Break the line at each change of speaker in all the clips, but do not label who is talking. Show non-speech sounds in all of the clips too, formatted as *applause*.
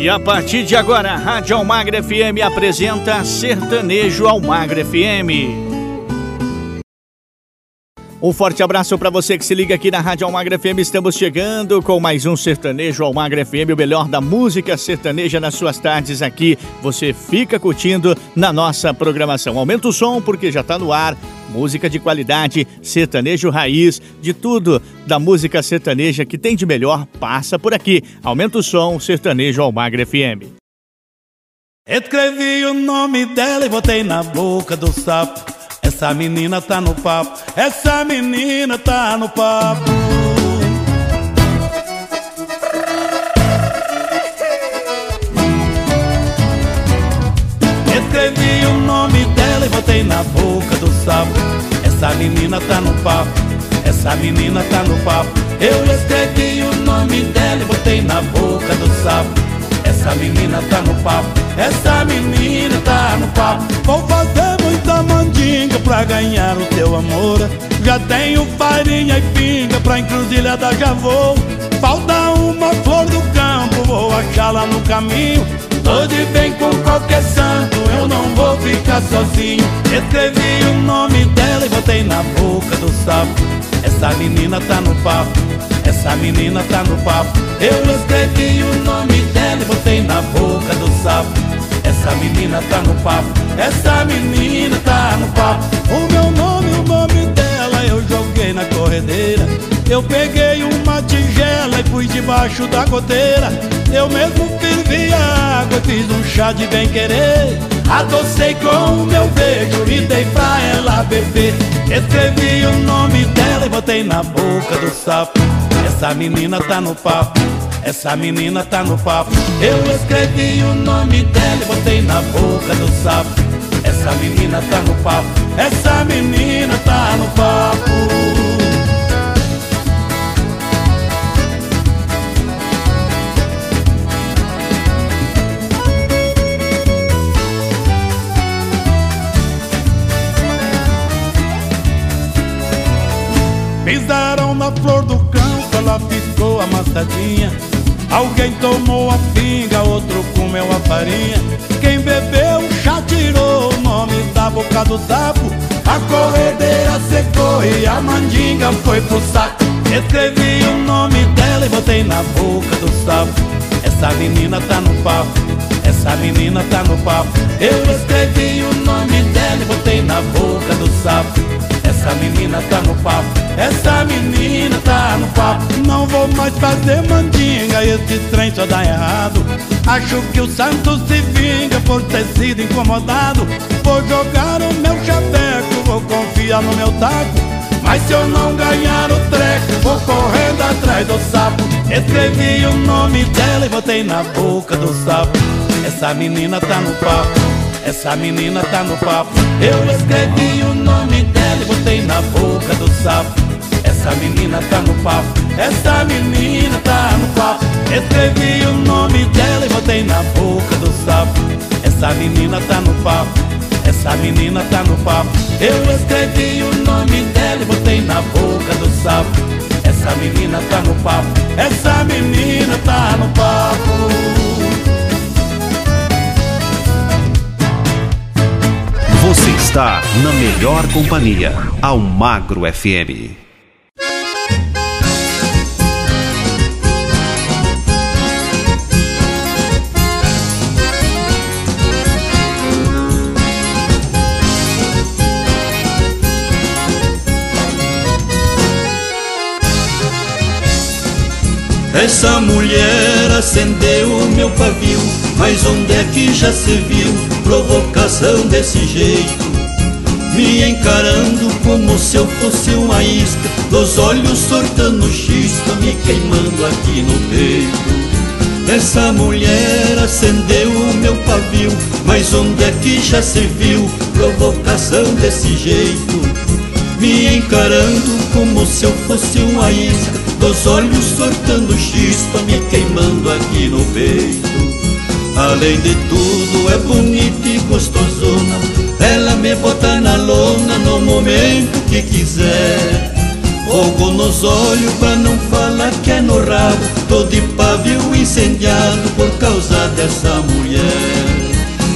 E a partir de agora, a Rádio Almagra FM apresenta Sertanejo Almagra FM. Um forte abraço para você que se liga aqui na Rádio Almagra FM. Estamos chegando com mais um Sertanejo Almagra FM, o melhor da música sertaneja nas suas tardes aqui. Você fica curtindo na nossa programação. Aumenta o som porque já está no ar. Música de qualidade, sertanejo raiz, de tudo da música sertaneja que tem de melhor passa por aqui. Aumenta o som, Sertanejo Almagra FM.
Escrevi o nome dela e botei na boca do sapo. Essa menina tá no papo, essa menina tá no papo. Escrevi o nome dela e botei na boca do sapo. Essa menina tá no papo, essa menina tá no papo. Eu escrevi o nome dela e botei na boca do sapo. Essa menina tá no papo, essa menina tá no papo. Vou fazer mandinga pra ganhar o teu amor. Já tenho farinha e pinga pra encruzilhada já vou. Falta uma flor do campo, vou achá-la no caminho. Tô de bem com qualquer santo, eu não vou ficar sozinho. Escrevi o nome dela e botei na boca do sapo. Essa menina tá no papo, essa menina tá no papo. Eu escrevi o nome dela e botei na boca do sapo. Essa menina tá no papo, essa menina tá no papo. O meu nome, o nome dela eu joguei na corredeira. Eu peguei uma tigela e fui debaixo da goteira. Eu mesmo fervi água e fiz um chá de bem querer. Adocei com o meu beijo e dei pra ela beber. Escrevi o nome dela e botei na boca do sapo. Essa menina tá no papo. Essa menina tá no papo. Eu escrevi o nome dela e botei na boca do sapo. Essa menina tá no papo. Essa menina tá no papo. Pisaram na flor do campo, ela ficou amassadinha. Alguém tomou a pinga, outro comeu a farinha. Quem bebeu chá tirou o nome da boca do sapo. A corredeira secou e a mandinga foi pro saco. Escrevi o nome dela e botei na boca do sapo. Essa menina tá no papo, essa menina tá no papo. Eu escrevi o nome dela e botei na boca do sapo. Essa menina tá no papo, essa menina tá no papo. Não vou mais fazer mandinga, esse trem só dá errado. Acho que o santo se vinga por ter sido incomodado. Vou jogar o meu chaveco, vou confiar no meu taco. Mas se eu não ganhar o treco, vou correndo atrás do sapo. Escrevi o nome dela e botei na boca do sapo. Essa menina tá no papo, essa menina tá no papo. Eu escrevi o nome dela e botei na boca do sapo. Essa menina tá no papo, essa menina tá no papo. Escrevi o nome dela e botei na boca do sapo. Essa menina tá no papo. Essa menina tá no papo. Eu escrevi o nome dela e botei na boca do sapo. Essa menina tá no papo. Essa menina tá no papo.
Está na melhor companhia, Almagro FM.
Essa mulher acendeu o meu pavio, mas onde é que já se viu provocação desse jeito? Me encarando como se eu fosse uma isca, dos olhos sortando chispa, me queimando aqui no peito. Essa mulher acendeu o meu pavio, mas onde é que já se viu provocação desse jeito? Me encarando como se eu fosse uma isca dos olhos soltando chispa, me queimando aqui no peito. Além de tudo, é bonita e gostosona. Ela me bota na lona no momento que quiser. Fogo nos olhos pra não falar que é no rabo Tô de pavio incendiado por causa dessa mulher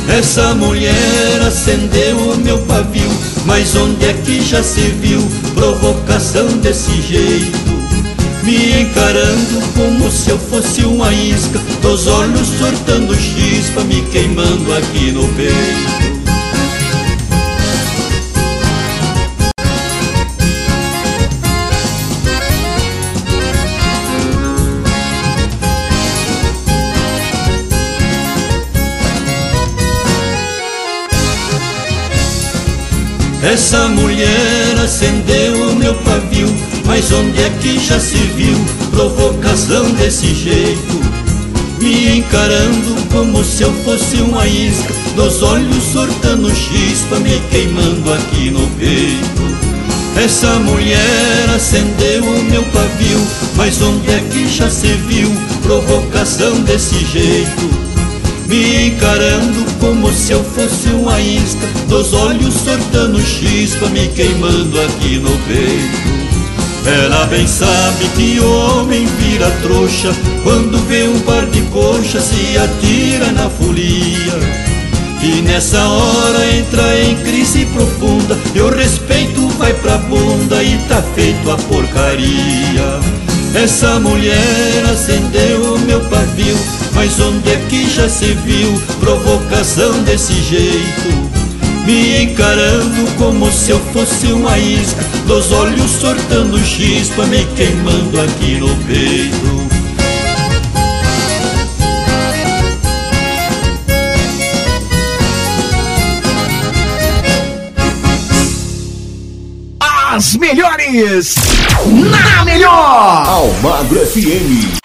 Essa mulher acendeu o meu pavio Mas onde é que já se viu provocação desse jeito? Me encarando como se eu fosse uma isca Dos olhos sortando chispa, me queimando aqui no peito. Essa mulher acendeu o meu pavio Mas onde é que já se viu provocação desse jeito? Me encarando como se eu fosse uma isca Dos olhos sortando chispa, me queimando aqui no peito Essa mulher acendeu o meu pavio Mas onde é que já se viu provocação desse jeito? Me encarando como se eu fosse uma isca Dos olhos sortando chispa Me queimando aqui no peito ela bem sabe que homem vira trouxa Quando vê um par de coxa se atira na folia E nessa hora entra em crise profunda E o respeito vai pra bunda e tá feito a porcaria Essa mulher acendeu o meu pavio mas onde é que já se viu provocação desse jeito? Me encarando como se eu fosse uma isca Dos olhos sortando chispa, me queimando aqui no peito.
As melhores. Na melhor.
Almagro FM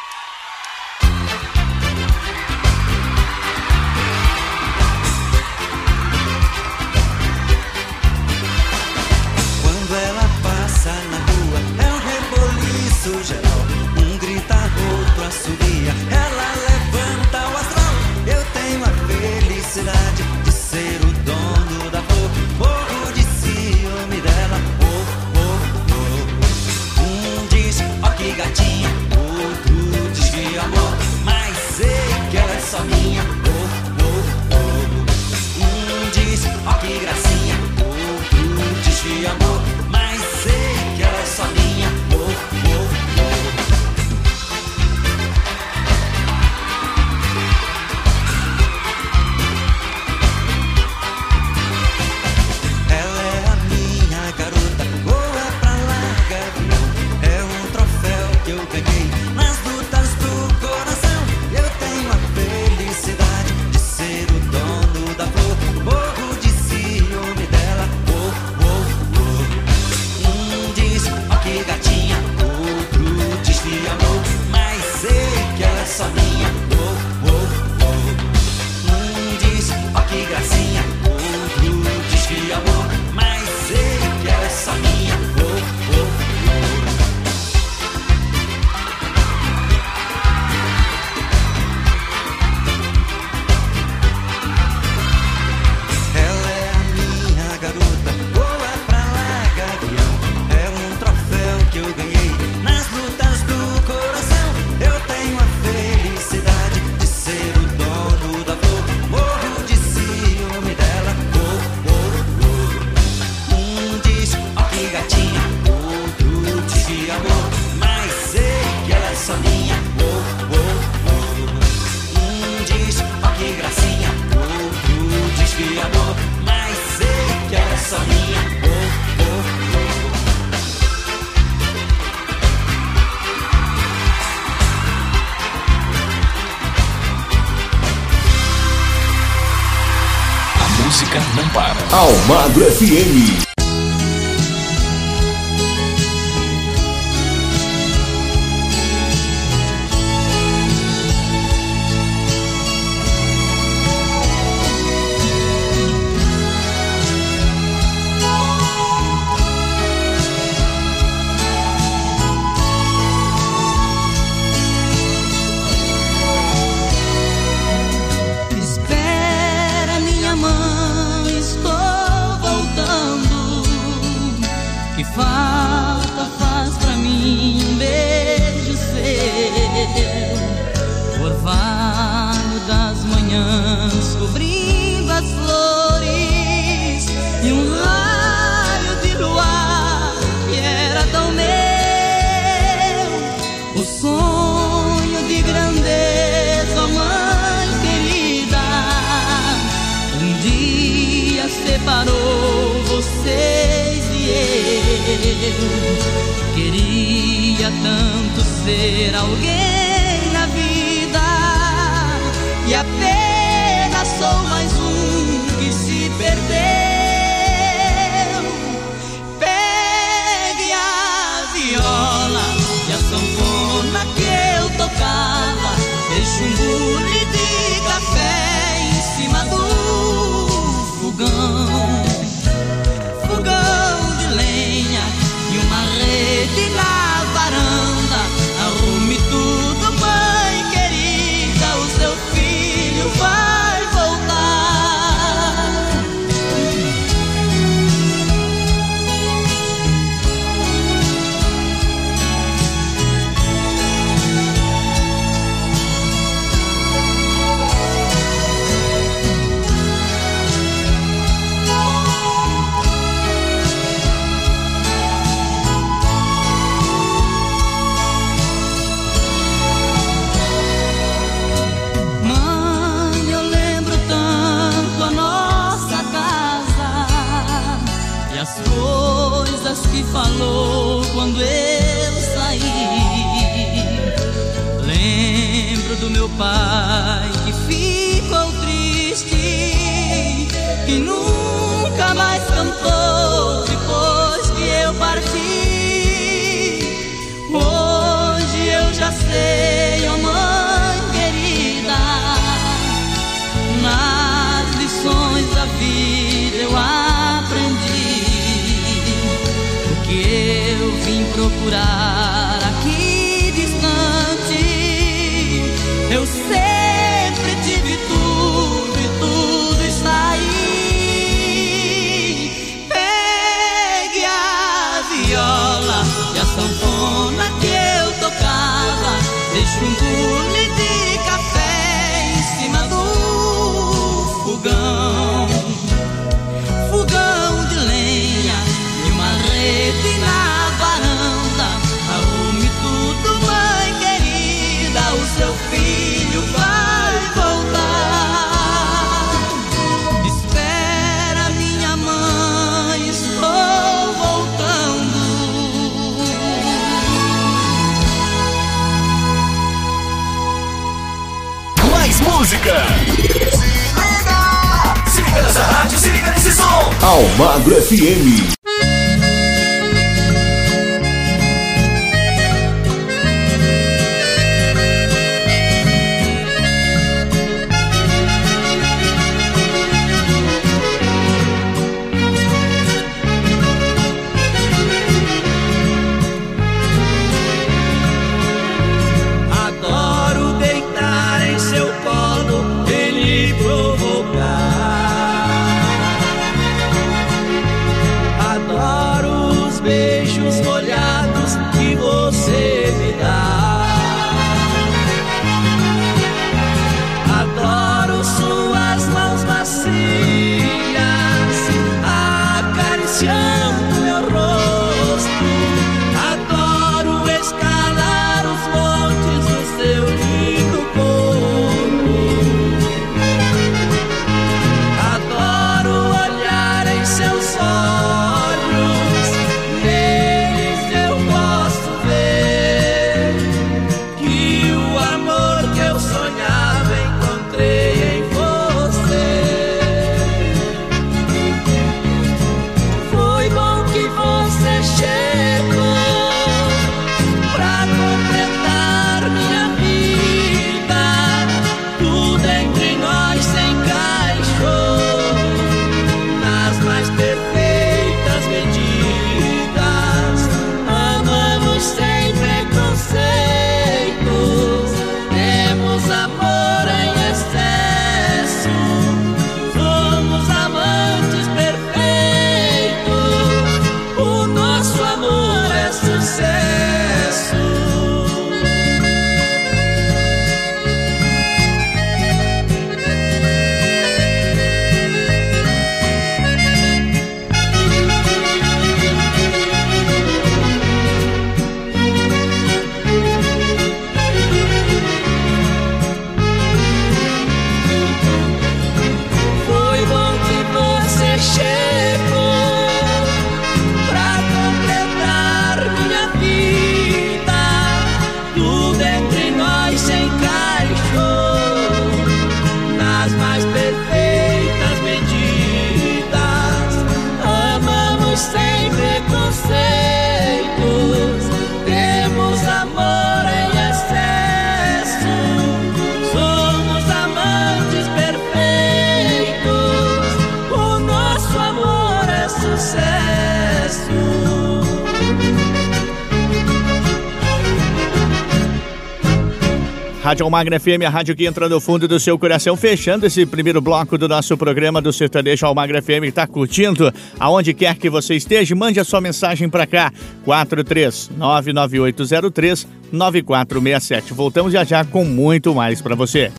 Rádio
Almagra FM, a rádio que entra no fundo do seu coração, fechando esse primeiro bloco do nosso programa do Sertanejo Almagra FM. Está curtindo? Aonde quer que você esteja, mande a sua mensagem para cá. 4399803 9467. Voltamos já já com muito mais para você.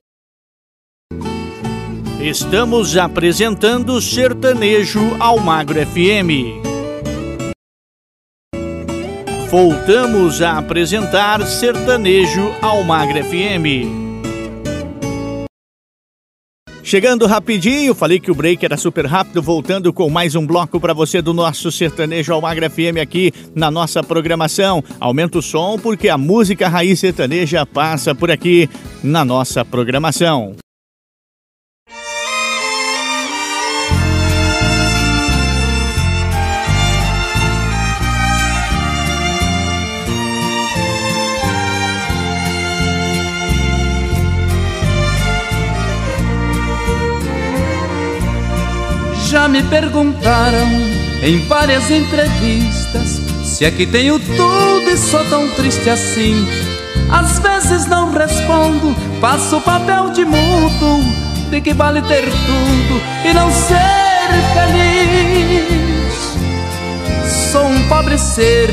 Estamos apresentando Sertanejo Almagro FM. Voltamos a apresentar Sertanejo Almagre FM. Chegando rapidinho, falei que o break era super rápido, voltando com mais um bloco para você do nosso Sertanejo Almagre FM aqui na nossa programação. Aumenta o som porque a música raiz sertaneja passa por aqui na nossa programação.
Já me perguntaram em várias entrevistas se é que tenho tudo e sou tão triste assim. Às vezes não respondo, faço o papel de mudo, de que vale ter tudo e não ser feliz. Sou um pobre ser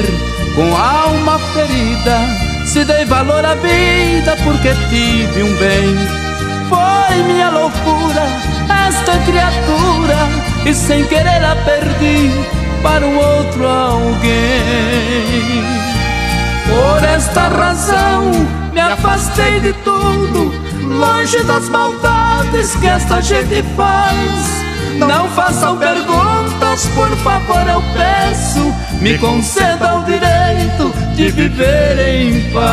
com alma ferida, se dei valor à vida porque tive um bem. Foi minha loucura esta criatura e sem querer a perdi para um outro alguém. Por esta razão me afastei de tudo, longe das maldades que esta gente faz. Não façam perguntas, por favor, eu peço, me concedam o direito de viver em paz.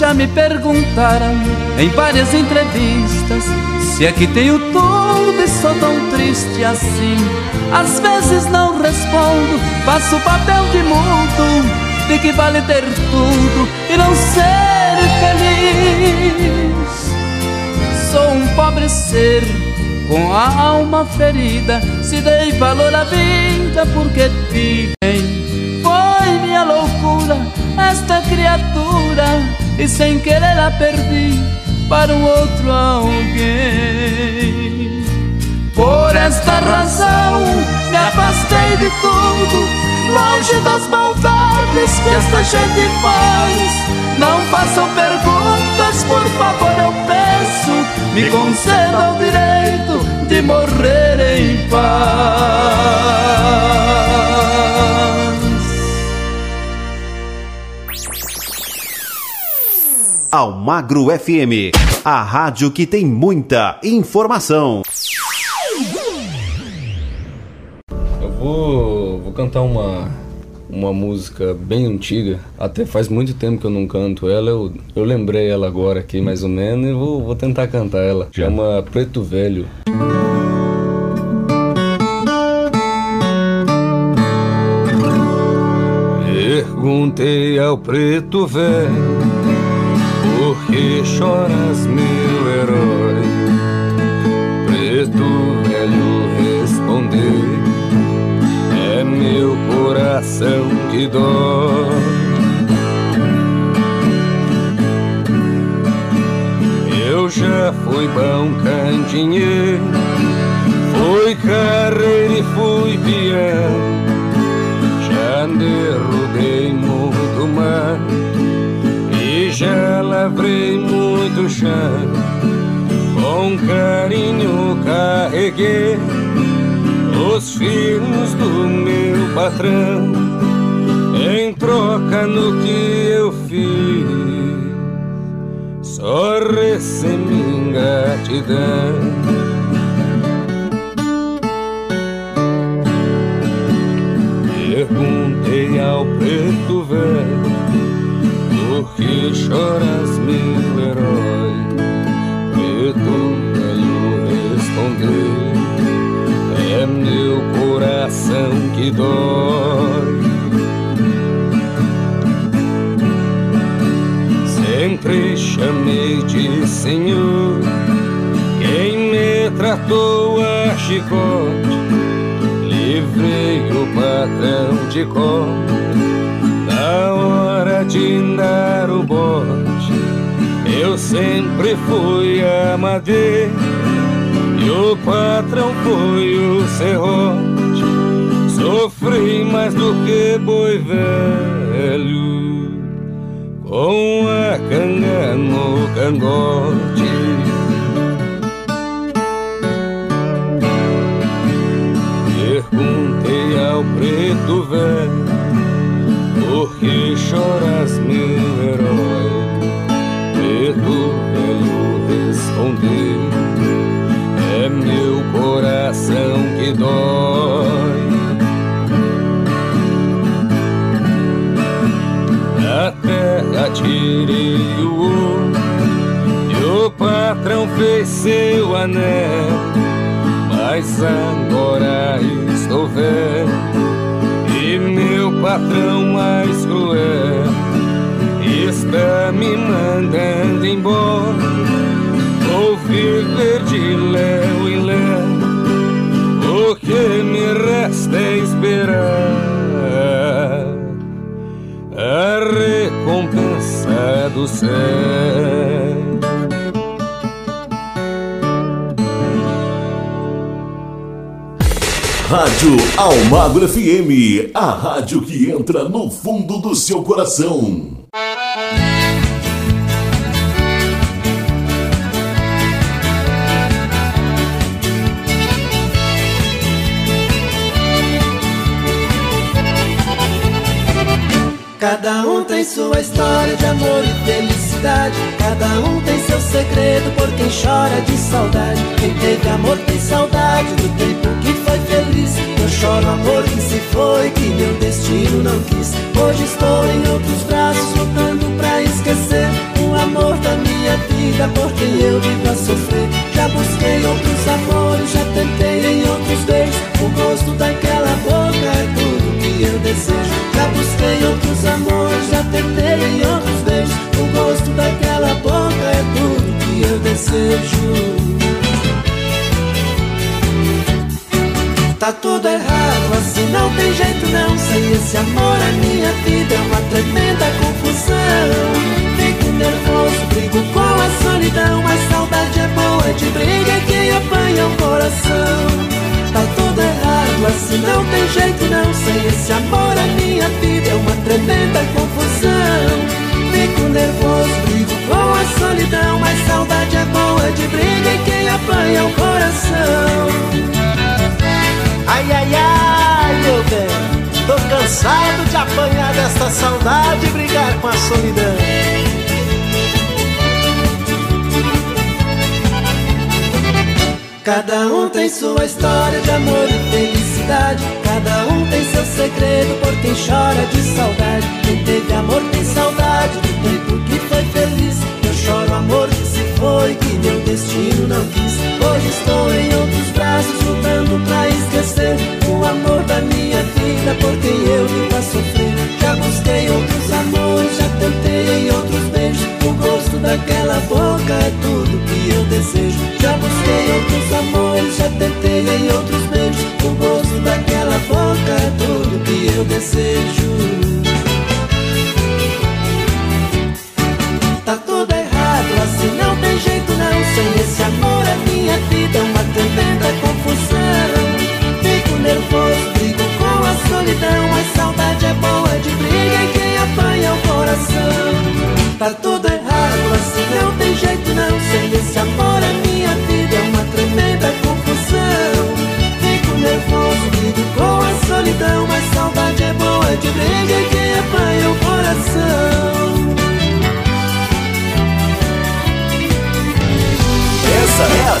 Já me perguntaram em várias entrevistas se é que tenho tudo e sou tão triste assim. Às vezes não respondo, faço o papel de mudo, de que vale ter tudo e não ser feliz. Sou um pobre ser com a alma ferida, se dei valor à vida porque tive. Foi minha loucura esta criatura e sem querer a perdi para um outro alguém. Por esta razão me afastei de tudo, longe das maldades que esta gente faz. Não façam perguntas, por favor, eu peço, me concedam o direito de morrer em paz.
Almagro FM, a rádio que tem muita informação.
Eu vou, vou cantar uma, uma música bem antiga. Até faz muito tempo que eu não canto ela. Eu, eu lembrei ela agora aqui, mais ou menos, e vou, vou tentar cantar ela. Chama Preto Velho. Perguntei ao preto velho por que choras, meu herói? Preto velho respondeu: É meu coração que dói. Eu já fui bom cantinheiro, fui carreiro e fui peão. Já derrubei muito mato já lavrei muito chão. Com carinho carreguei os filhos do meu patrão. Entrou troca no que eu fiz, só recebi gratidão. Perguntei ao preto velho Que choras, meu herói? Preto velho respondeu É meu coração que dói. Sempre chamei de Senhor Quem me tratou a chicote. Livrei o patrão de cor na hora de dar o bote. Eu sempre fui a madeira e o patrão foi o serrote. Sofri mais do que boi velho com a canga no cangote. Perguntei ao preto velho Por que choras, meu herói? Preto velho respondeu É meu coração que dói. Na terra tirei o ouro E o patrão fez seu anel. Mas agora estou velho patrão mais cruel está me mandando embora. Vou viver de léu em léu, o que me resta é esperar a recompensa do céu.
Rádio Almagro FM, a rádio que entra no fundo do seu coração.
Cada um tem sua história de amor e felicidade. Cada um tem seu segredo por quem chora de saudade. Quem teve amor tem saudade do tempo que foi feliz. Eu choro amor que se foi, que meu destino não quis. Hoje estou em outros braços, lutando pra esquecer o amor da minha vida por quem eu vivo a sofrer. Já busquei outros amores, já tentei em outros beijos. O gosto daquela boca é tudo que eu desejo. Já busquei outros amores, já tentei em outros beijos. O gosto daquela boca é tudo que eu desejo. Tá tudo errado, assim não tem jeito não. Sem esse amor a minha vida é uma tremenda confusão. Fico nervoso, brigo com a solidão. Mas saudade é boa de briga, quem apanha o coração. Tá tudo errado, assim não tem jeito não. Sem esse amor a minha vida é uma tremenda confusão. Fico nervoso, brigo com a solidão. Mas saudade é boa de briga, é quem apanha o coração.
Ai, ai, ai, meu bem Tô cansado de apanhar desta saudade e brigar com a solidão
Cada um tem sua história de amor e felicidade Cada um tem seu segredo por quem chora de saudade Quem teve amor tem saudade tempo que foi feliz. Eu choro amor que se foi, que meu destino não quis. Hoje estou em outros braços lutando pra esquecer O amor da minha vida por quem eu vivo a sofrer. Já busquei outros amores, já tentei em outros beijos. O gosto daquela boca é tudo que eu desejo. Já busquei outros amores, já tentei em outros beijos. O gosto daquela boca é tudo que eu desejo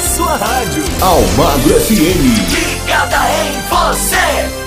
sua rádio.
Almagro FM.
Ligada em você.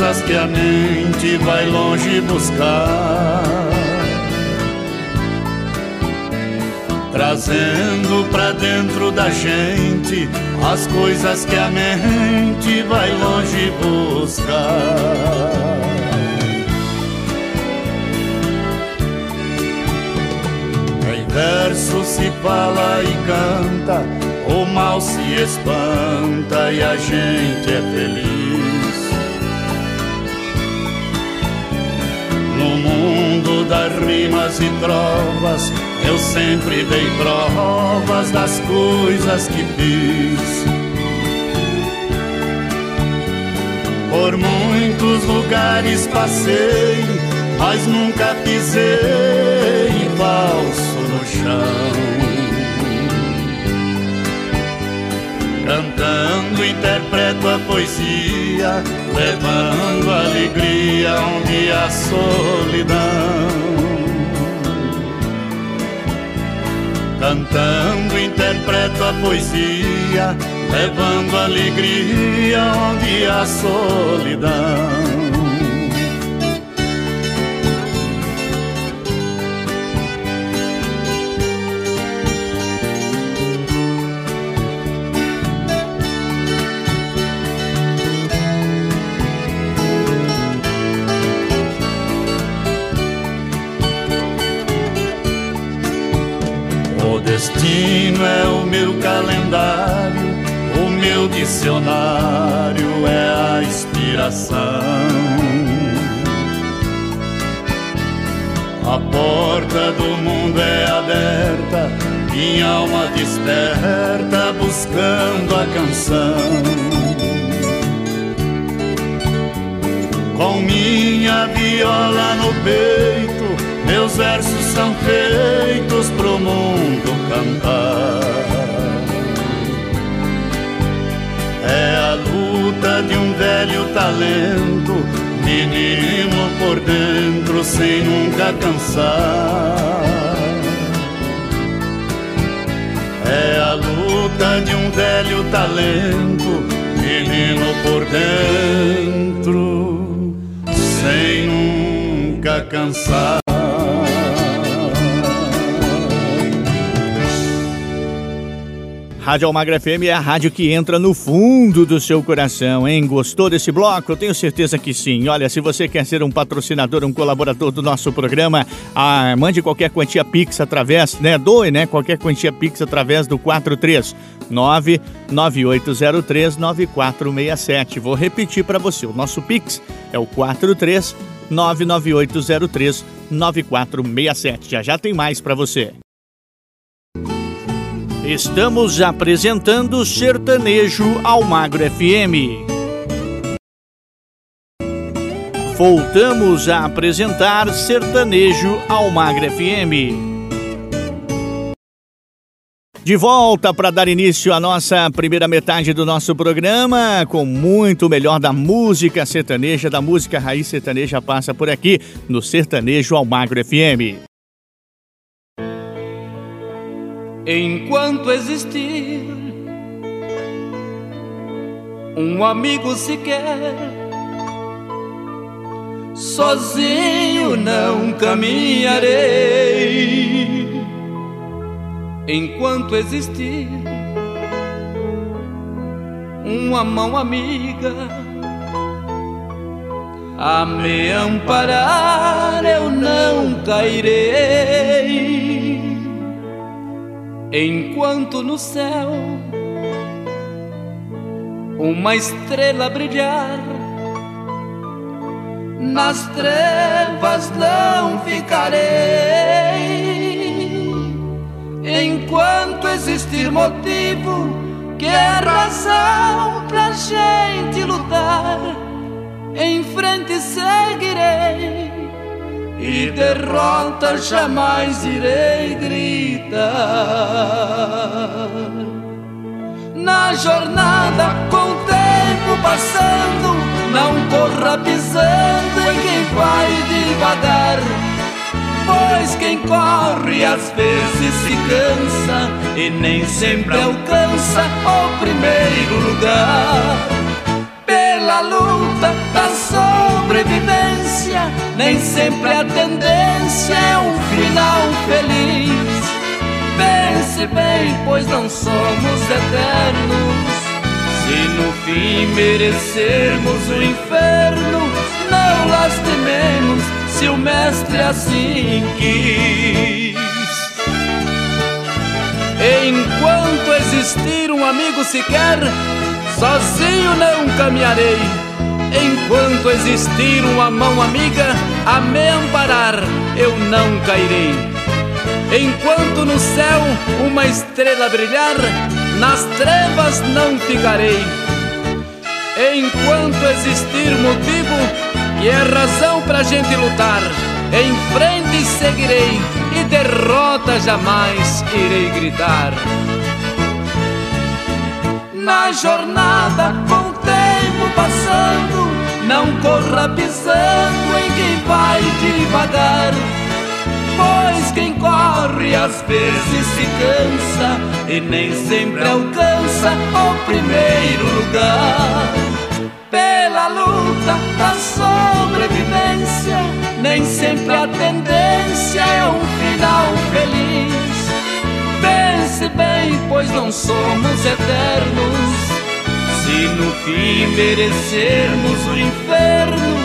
Coisas que a mente vai longe buscar. Trazendo pra dentro da gente as coisas que a mente vai longe buscar. Em verso se fala e canta o mal se espanta e a gente é feliz. Das rimas e trovas, eu sempre dei provas das coisas que fiz. Por muitos lugares passei, mas nunca pisei falso no chão. Interpreto a poesia, levando alegria onde há solidão. Cantando interpreto a poesia, levando alegria onde há solidão. Calendário, o meu dicionário é a inspiração. A porta do mundo é aberta, minha alma desperta buscando a canção. Com minha viola no peito, meus versos são feitos pro mundo cantar. É a luta de um velho talento, menino por dentro sem nunca cansar. É a luta de um velho talento, menino por dentro sem nunca cansar.
Rádio Almagra FM é a rádio que entra no fundo do seu coração, hein? Gostou desse bloco? Eu tenho certeza que sim. Olha, se você quer ser um patrocinador, um colaborador do nosso programa, ah, mande qualquer quantia Pix através, né? Doe, né? Qualquer quantia Pix através do 439 9803 9467. Vou repetir para você. O nosso Pix é o 43 99803 9467. Já já tem mais para você. Estamos apresentando Sertanejo ao Magro FM. Voltamos a apresentar Sertanejo ao Magro FM. De volta para dar início à nossa primeira metade do nosso programa, com muito melhor da música sertaneja, da música raiz sertaneja passa por aqui no Sertanejo ao Magro FM.
Enquanto existir um amigo sequer, sozinho não caminharei. Enquanto existir uma mão amiga a me amparar, eu não cairei enquanto no céu uma estrela brilhar, nas trevas não ficarei. Enquanto existir motivo que é razão pra gente lutar, em frente seguirei e derrota jamais irei gritar. Na jornada, com o tempo passando, não corra pisando em quem vai devagar. Pois quem corre às vezes se cansa e nem sempre alcança o primeiro lugar pela luta da sobrevivência. Nem sempre a tendência é um final feliz. Pense bem, pois não somos eternos. Se no fim merecermos o inferno, não lastimemos se o mestre assim quis. Enquanto existir um amigo sequer, Sozinho não caminharei, enquanto existir uma mão amiga a me amparar, eu não cairei. Enquanto no céu uma estrela brilhar, nas trevas não ficarei. Enquanto existir motivo e é razão pra gente lutar, em frente seguirei e derrota jamais irei gritar na jornada com o tempo passando. Não corra pisando em quem vai devagar. Pois quem corre às vezes se cansa e nem sempre alcança o primeiro lugar. Pela luta da sobrevivência, nem sempre a tendência é um final feliz. Pense bem, pois não somos eternos. Se no fim merecermos o inferno,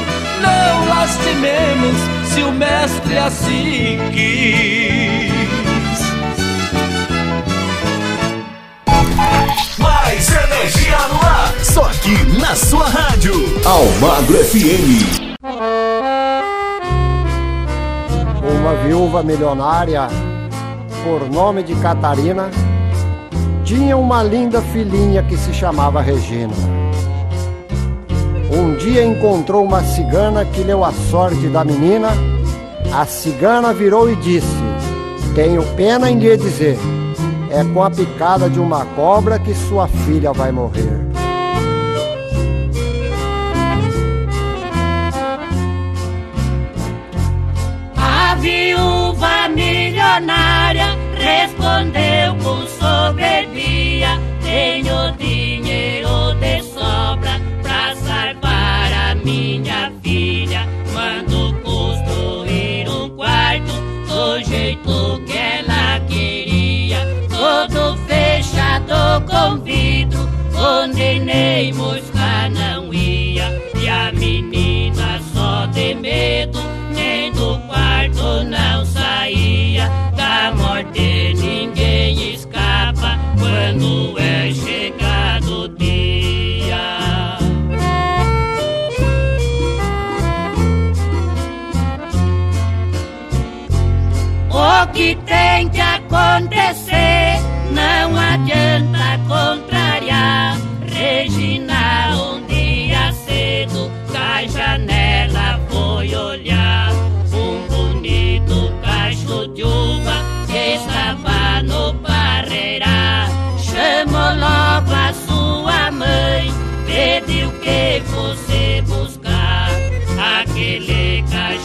não lastimemos se o mestre assim quis.
Mais energia no ar, só aqui na sua rádio.
Almagro FM.
Uma viúva milionária por nome de Catarina, tinha uma linda filhinha que se chamava Regina. Um dia encontrou uma cigana que leu a sorte da menina. A cigana virou e disse: Tenho pena em lhe dizer, é com a picada de uma cobra que sua filha vai morrer.
A viúva milionária respondeu com soberbia: Tenho dinheiro de sobra pra salvar a minha filha. Mando construir um quarto do jeito que ela queria, todo fechado com vidro, onde nem mosca não ia. E a menina só de medo, nem do quarto não quando é chegado o dia. O que tem que acontecer Angelica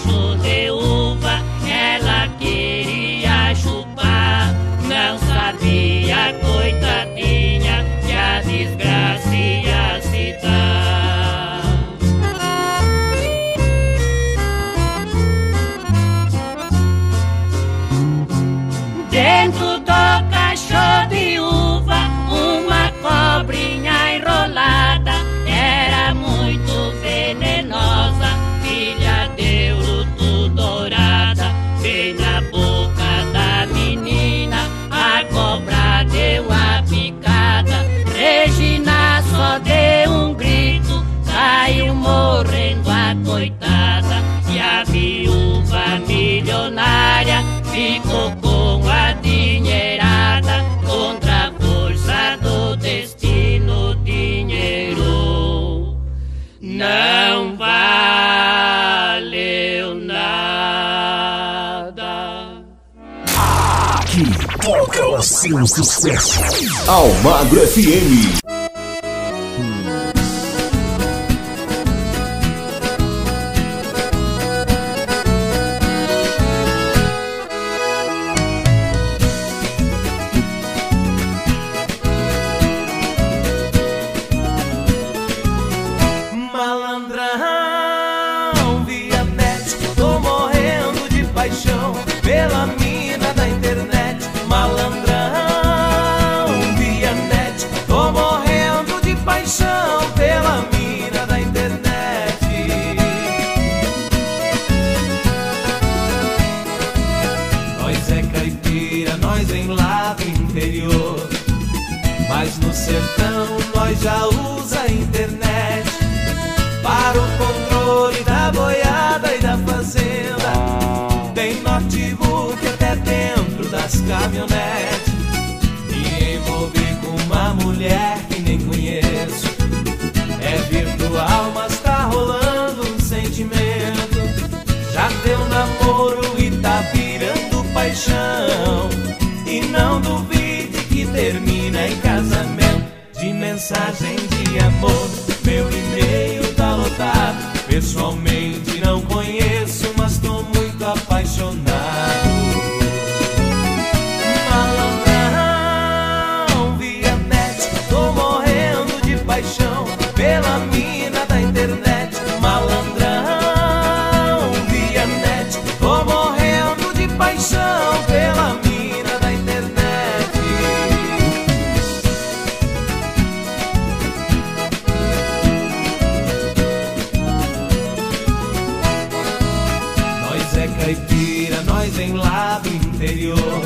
seu sucesso. Almagro FM.
É caipira, nós em do interior.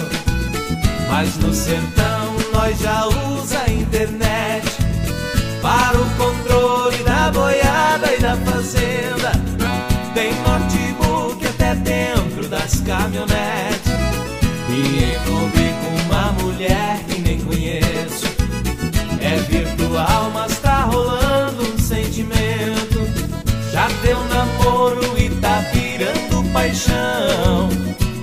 Mas no sertão nós já usa a internet para o controle da boiada e da fazenda. Tem notebook até dentro das caminhonetes. Me envolvi com paixão.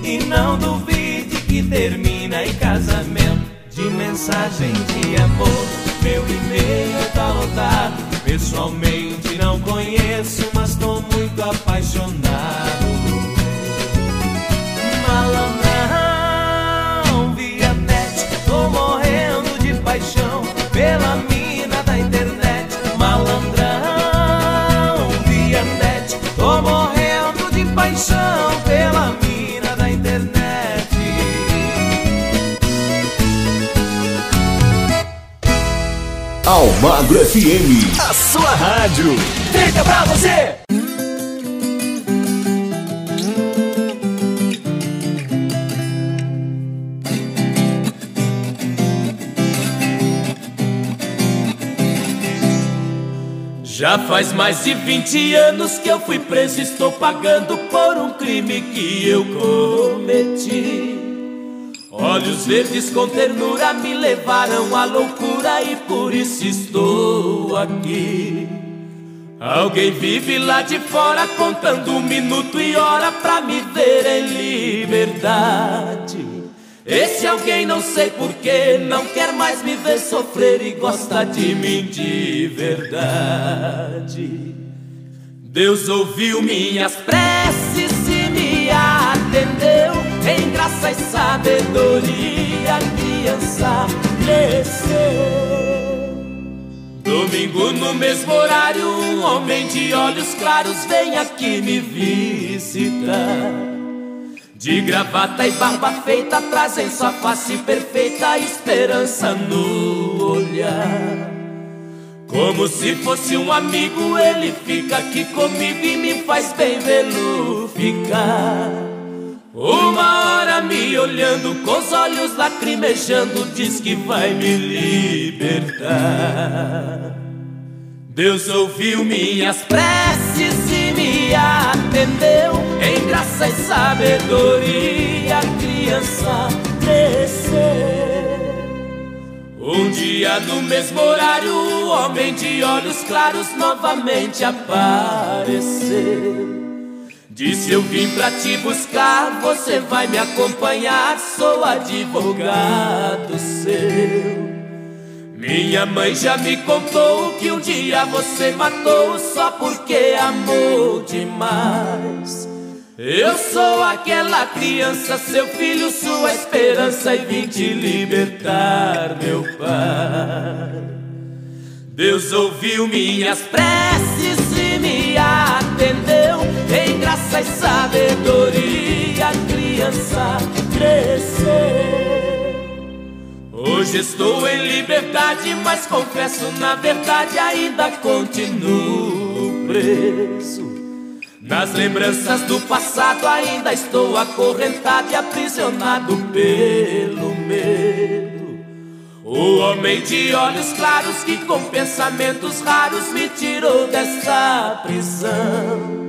E não duvide que termina em casamento. De mensagem de amor, meu e-mail tá lotado. Pessoalmente não conheço, mas tô muito apaixonado.
Almagro FM.
A sua rádio. Feita pra você.
Já faz mais de 20 anos que eu fui preso estou pagando por um crime que eu cometi. Olhos verdes com ternura me levaram à loucura e por isso estou aqui. Alguém vive lá de fora contando minuto e hora pra me ver em liberdade. Esse alguém não sei porquê não quer mais me ver sofrer e gosta de mim de verdade. Deus ouviu minhas preces e me atendeu. Em graça e sabedoria, a criança cresceu. Domingo no mesmo horário, um homem de olhos claros vem aqui me visitar. De gravata e barba feita, trazem sua face perfeita, esperança no olhar. Como se fosse um amigo, ele fica aqui comigo e me faz bem vê-lo ficar. Uma hora me olhando com os olhos lacrimejando, diz que vai me libertar. Deus ouviu minhas preces e me atendeu. Em graça e sabedoria, a criança cresceu. Um dia no mesmo horário, o homem de olhos claros novamente apareceu.
Disse eu vim pra te buscar, você vai me acompanhar, sou advogado seu. Minha mãe já me contou que um dia você matou só porque amou demais. Eu sou aquela criança, seu filho, sua esperança, e vim te libertar, meu pai. Deus ouviu minhas preces e me atendeu. Em graça e sabedoria, a criança cresceu. Hoje estou em liberdade, mas confesso, na verdade, ainda continuo preso. Nas lembranças do passado, ainda estou acorrentado e aprisionado pelo medo. O homem de olhos claros que com pensamentos raros me tirou dessa prisão.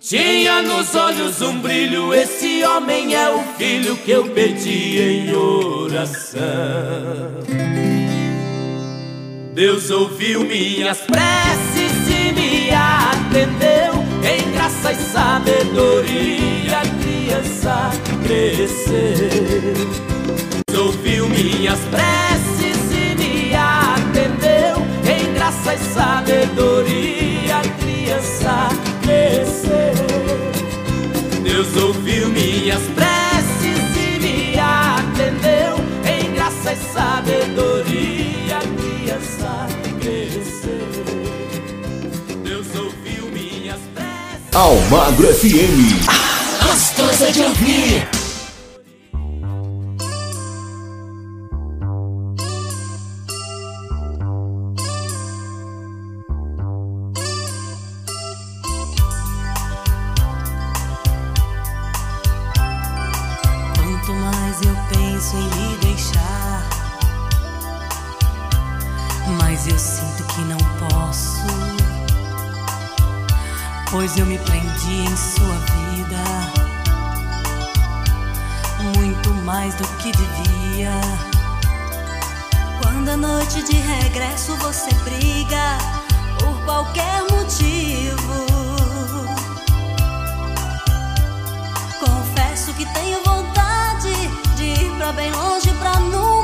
Tinha nos olhos um brilho, esse homem é o filho que eu pedi em oração. Deus ouviu minhas preces e me atendeu. Em graça e sabedoria, a criança cresceu. Minhas preces e me atendeu. Em graça e sabedoria, a criança cresceu. Deus ouviu minhas preces e me atendeu. Em graça e sabedoria, a criança cresceu. Deus ouviu minhas preces.
Almagro FM.
Gostosa de ouvir.
Pois eu me prendi em sua vida, muito mais do que devia. Quando a noite de regresso você briga por qualquer motivo. Confesso que tenho vontade de ir pra bem longe pra nunca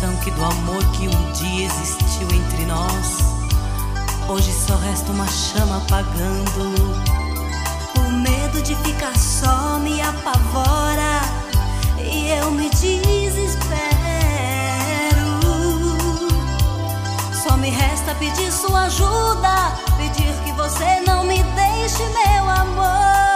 Que do amor que um dia existiu entre nós, hoje só resta uma chama apagando. O medo de ficar só me apavora e eu me desespero. Só me resta pedir sua ajuda, pedir que você não me deixe, meu amor.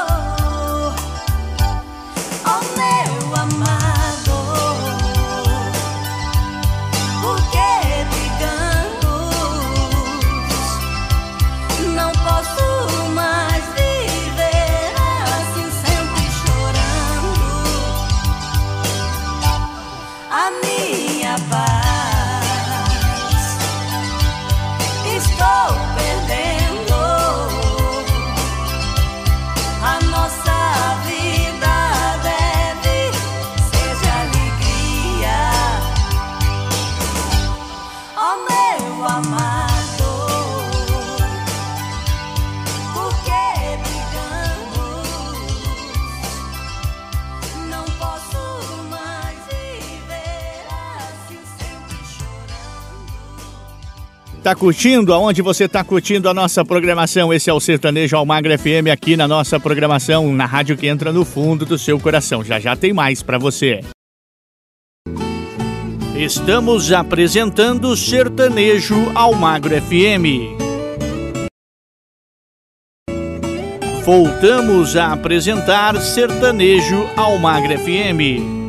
Curtindo? Aonde você tá curtindo a nossa programação? Esse é o Sertanejo Almagra FM aqui na nossa programação, na rádio que entra no fundo do seu coração. Já já tem mais para você. Estamos apresentando Sertanejo Almagro FM. Voltamos a apresentar Sertanejo Almagro FM.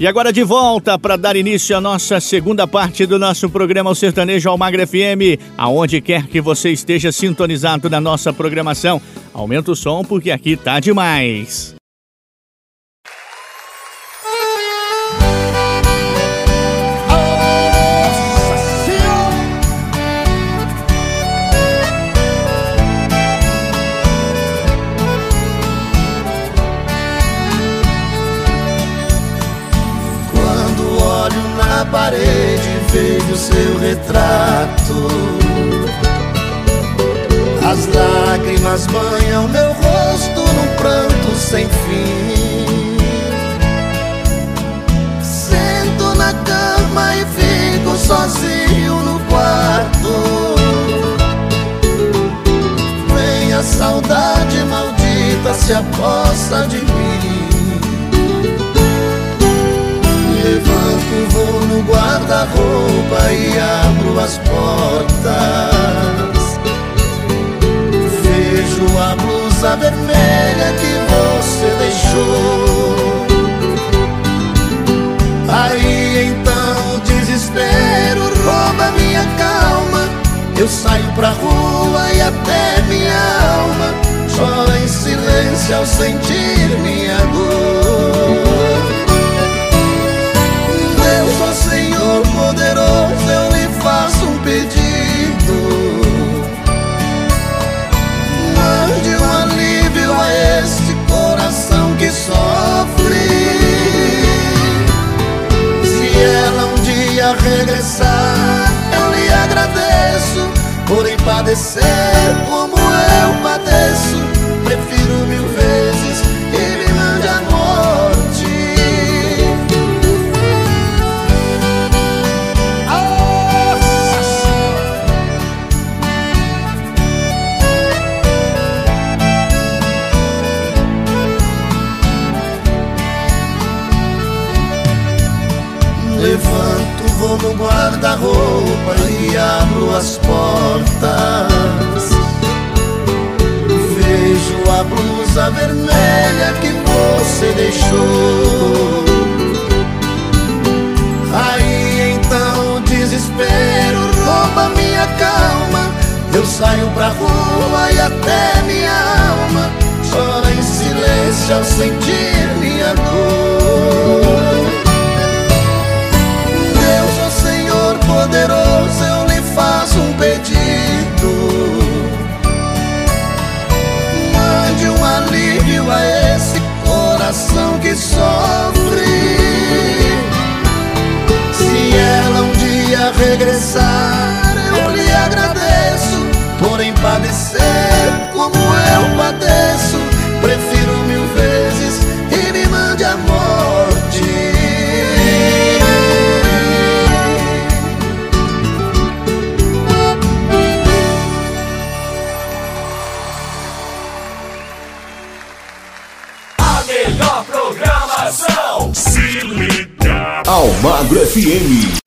E agora de volta para dar início à nossa segunda parte do nosso programa O Sertanejo Almagre FM. Aonde quer que você esteja sintonizado na nossa programação, aumenta o som porque aqui tá demais.
Parede vejo seu retrato. As lágrimas banham meu rosto num pranto sem fim. Sento na cama e fico sozinho no quarto. Vem a saudade maldita se aposta de mim. Levanto, vou no guarda-roupa e abro as portas. Vejo a blusa vermelha que você deixou. Aí então o desespero rouba minha calma. Eu saio pra rua e até minha alma chora em silêncio ao sentir minha dor. Regressar, eu lhe agradeço por padecer como eu padeço. No guarda-roupa e abro as portas. Vejo a blusa vermelha que você deixou. Aí então o desespero rouba minha calma. Eu saio pra rua e até minha alma chora em silêncio ao sentir minha dor. Coração que sofre. Se ela um dia regressar, eu lhe agradeço por padecer como eu padeço.
Almagro FM.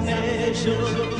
De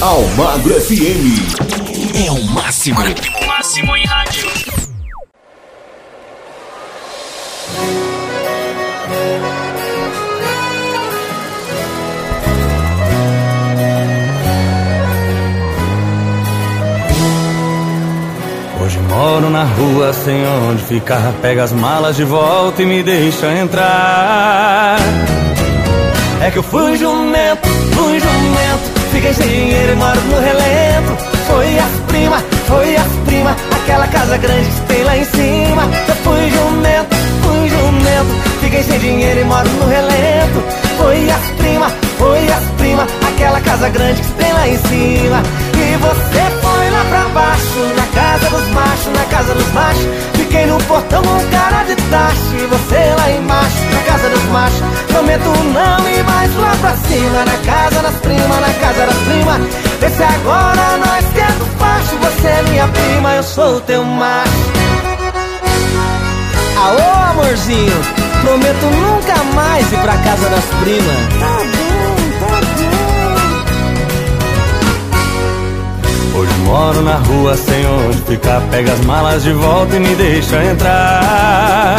Almagro FM. É o máximo.
O máximo em rádio.
Hoje moro na rua sem onde ficar. Pega as malas de volta e me deixa entrar. É que eu fui jumento, fui jumento. Fiquei sem e moro no relento. Foi as prima, foi as prima. Aquela casa grande que tem lá em cima. Eu fui jumento, fui jumento. Fiquei sem dinheiro e moro no relento. Foi as prima, foi as prima. Aquela casa grande que tem lá em cima. E você foi lá pra baixo, casa dos machos, na casa dos machos. Fiquei no portão com cara de taxa. E você lá embaixo, na casa dos machos. Prometo não ir mais lá pra cima. Na casa das primas, na casa das primas. Vê se agora nós tendo facho. Você é minha prima, eu sou o teu macho. Aô, amorzinho, prometo nunca mais ir pra casa das primas. Hoje moro na rua sem onde ficar. Pega as malas de volta e me deixa entrar.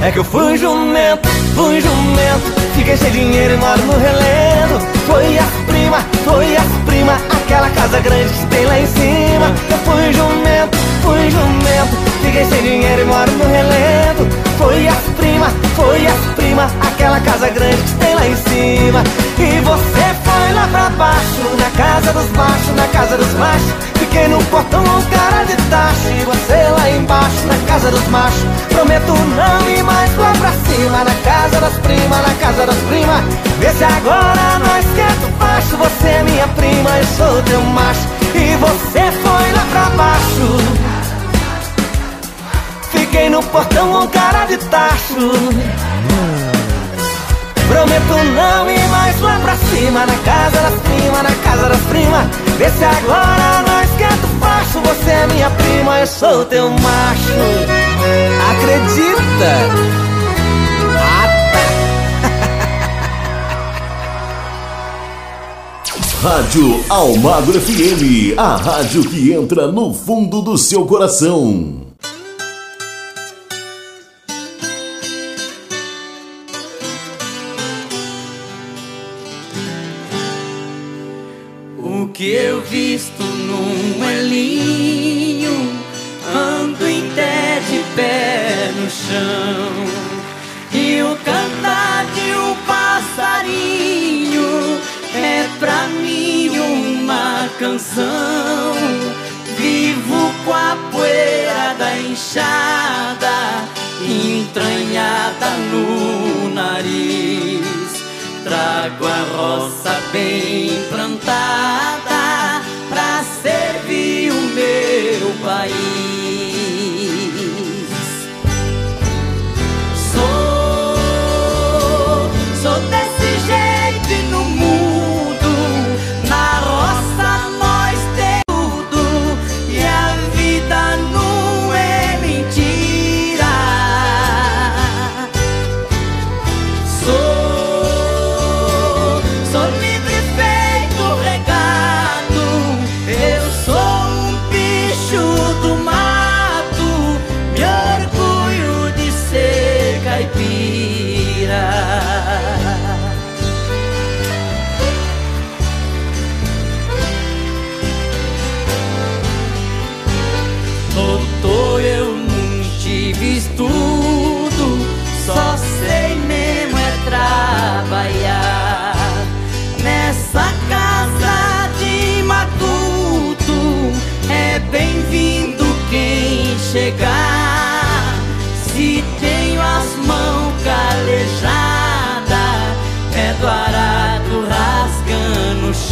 É que eu fui jumento, fui jumento. Fiquei sem dinheiro e moro no relento. Foi as prima, foi as prima. Aquela casa grande que tem lá em cima. Eu fui jumento, fui jumento. Fiquei sem dinheiro e moro no relento. Foi as prima, foi as prima. Aquela casa grande que tem lá em cima. E você foi lá pra baixo, na casa dos machos, na casa dos machos. Fiquei no portão com cara de taxa. E você lá embaixo, na casa dos machos. Prometo não ir mais lá pra cima. Na casa das primas, na casa das primas. Vê se agora nós quieto baixo. Você é minha prima, eu sou teu macho. E você foi lá pra baixo. Fiquei no portão com cara de tacho. Prometo não ir mais lá pra cima Na casa das primas, na casa das primas Vê se agora nós quieto facho Você é minha prima, eu sou teu macho Acredita? *laughs*
Rádio Almagro FM. A rádio que entra no fundo do seu coração.
Canção Vivo com a poeira da enxada Entranhada no nariz. Trago a roça bem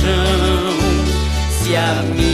chão. Se a minha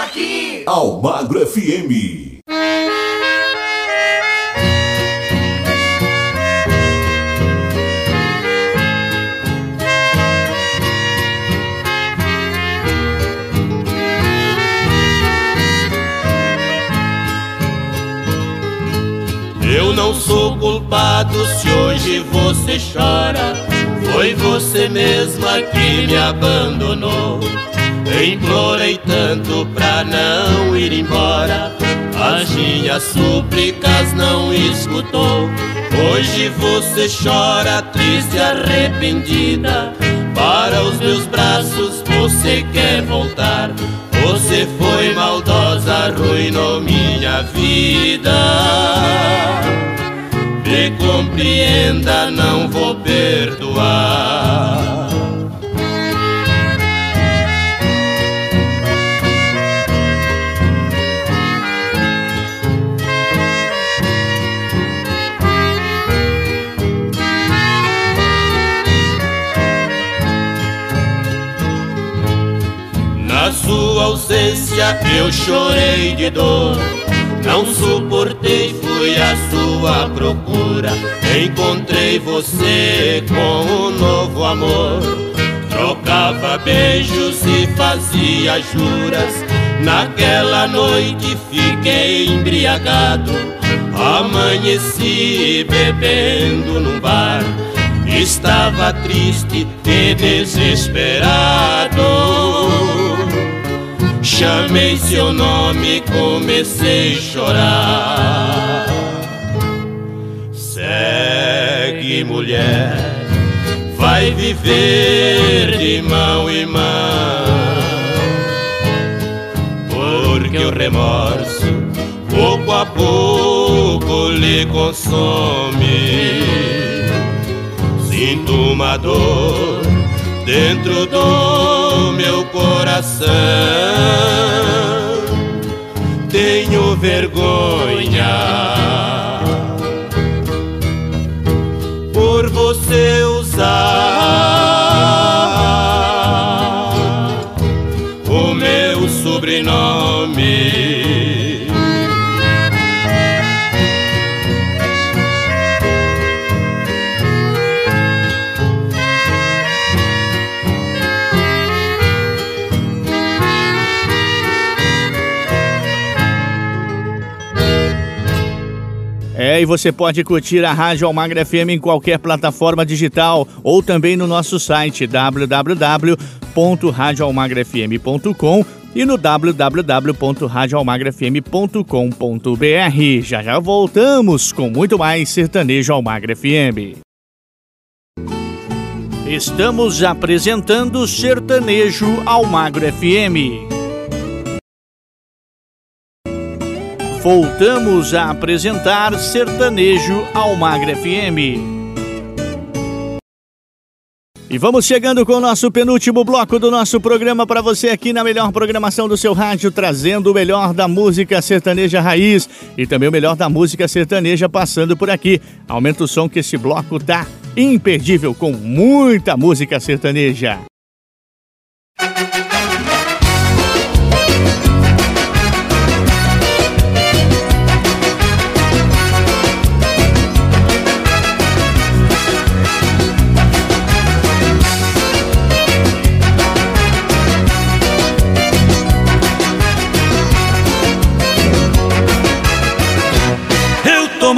aqui.
Almagro FM.
Eu não sou culpado se hoje você chora. Foi você mesma que me abandonou. Implorei tanto pra não ir embora. As minhas súplicas não escutou. Hoje você chora triste arrependida. Para os meus braços você quer voltar. Você foi maldosa, arruinou minha vida. Me compreenda, não vou perdoar. Sua ausência eu chorei de dor. Não suportei, fui à sua procura. Encontrei você com um novo amor. Trocava beijos e fazia juras. Naquela noite fiquei embriagado. Amanheci bebendo num bar. Estava triste e desesperado. Chamei seu nome comecei a chorar. Segue, mulher, vai viver de mão em mão. Porque o remorso, pouco a pouco, lhe consome. Sinto uma dor
dentro do meu coração. Tenho vergonha por você usar
E você pode curtir a Rádio Almagra FM em qualquer plataforma digital ou também no nosso site www.radioalmagrafm.com e no www.radioalmagrafm.com.br. Já já voltamos com muito mais Sertanejo Almagra FM. Estamos apresentando Sertanejo Almagro FM. Voltamos a apresentar Sertanejo Almagra FM. E vamos chegando com o nosso penúltimo bloco do nosso programa para você aqui na melhor programação do seu rádio, trazendo o melhor da música sertaneja raiz e também o melhor da música sertaneja passando por aqui. Aumenta o som que esse bloco tá imperdível com muita música sertaneja.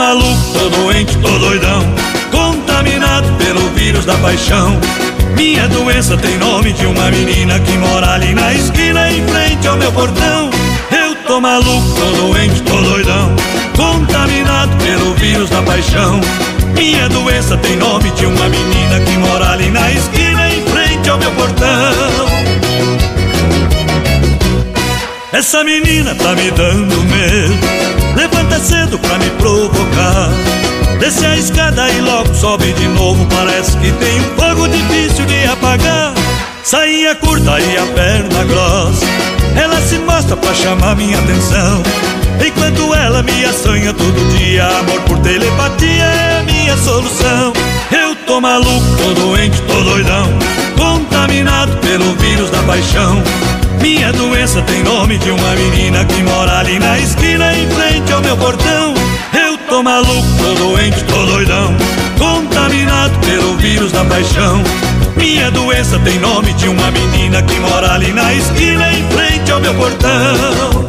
Maluco, tô doente, tô doidão. Contaminado pelo vírus da paixão. Minha doença tem nome de uma menina que mora ali na esquina em frente ao meu portão. Eu tô maluco, tô doente, tô doidão. Contaminado pelo vírus da paixão. Minha doença tem nome de uma menina que mora ali na esquina em frente ao meu portão. Essa menina tá me dando medo Levanta cedo pra me provocar. Desce a escada e logo sobe de novo. Parece que tem um fogo difícil de apagar. Sainha curta e a perna grossa. Ela se mostra pra chamar minha atenção. Enquanto ela me assanha todo dia Amor por telepatia é a minha solução. Eu tô maluco, tô doente, tô doidão. Contaminado pelo vírus da paixão minha doença tem nome de uma menina que mora ali na esquina em frente ao meu portão. Eu tô maluco, tô doente, tô doidão, contaminado pelo vírus da paixão. Minha doença tem nome de uma menina que mora ali na esquina em frente ao meu portão.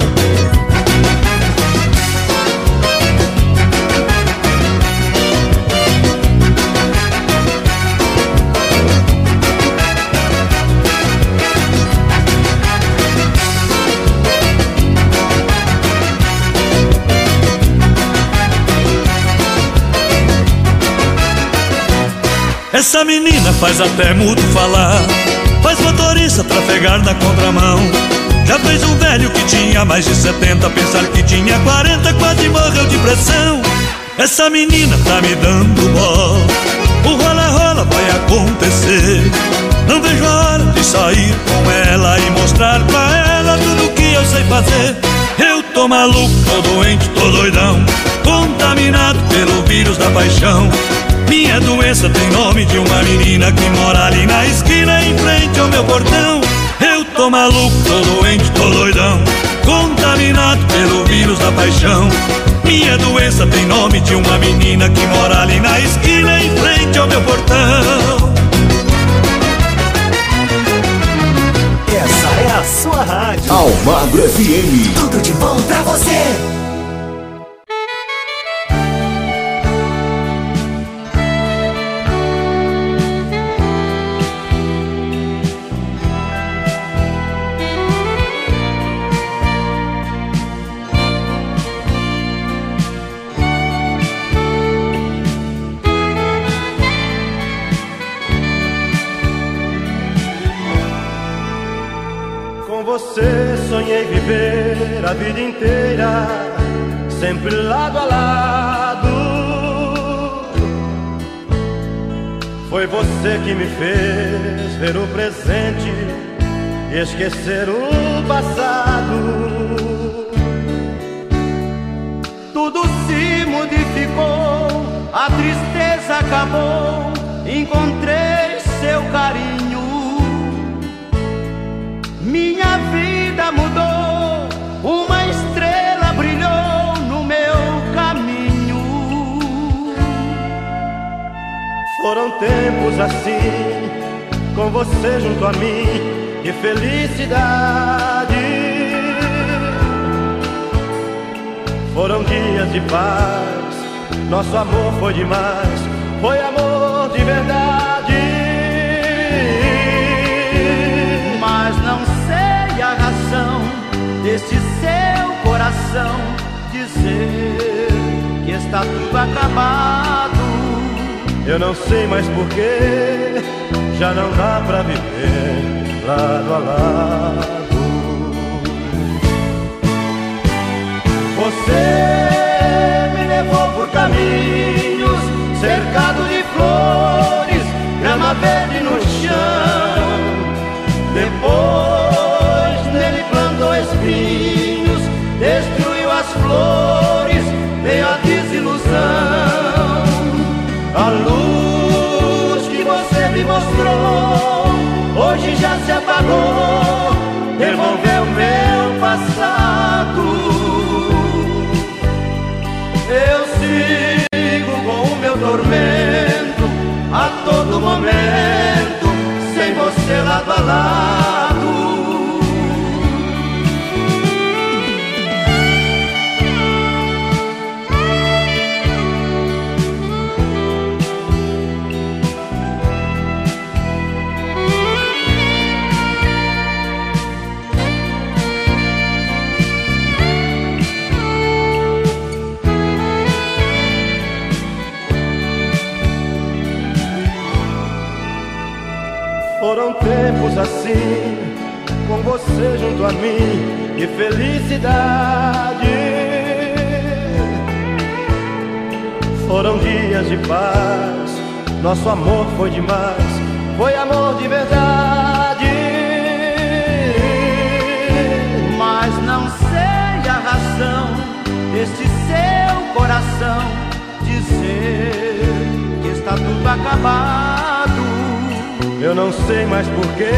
Essa menina faz até mudo falar Faz motorista trafegar na contramão. Já fez um velho que tinha mais de 70 Pensar que tinha 40 quase morreu de pressão. Essa menina tá me dando bola O rola-rola vai acontecer. Não vejo a hora de sair com ela E mostrar pra ela tudo que eu sei fazer. Eu tô maluco, tô doente, tô doidão Contaminado pelo vírus da paixão minha doença tem nome de uma menina que mora ali na esquina em frente ao meu portão. Eu tô maluco, tô doente, tô doidão, contaminado pelo vírus da paixão. Minha doença tem nome de uma menina que mora ali na esquina em frente ao meu portão.
Essa é a sua rádio.
Almagro FM.
Tudo de bom pra você.
Sonhei viver a vida inteira, sempre lado a lado. Foi você que me fez ver o presente e esquecer o passado. Tudo se modificou, a tristeza acabou, encontrei seu carinho. Minha vida mudou, uma estrela brilhou no meu caminho. Foram tempos assim, com você junto a mim, de felicidade. Foram dias de paz, nosso amor foi demais, foi amor de verdade. Desse seu coração dizer que está tudo acabado. Eu não sei mais porquê, já não dá pra viver lado a lado. Você me levou por caminhos cercado de flores, grama verde no chão. Depois espinhos, destruiu as flores, veio a desilusão. A luz que você me mostrou, hoje já se apagou, devolveu meu passado. Eu sigo com o meu tormento a todo momento, sem você lado a lado. Tempos assim, com você junto a mim, de felicidade. Foram dias de paz, nosso amor foi demais, foi amor de verdade. Mas não sei a razão deste seu coração dizer que está tudo acabado. Eu não sei mais porquê,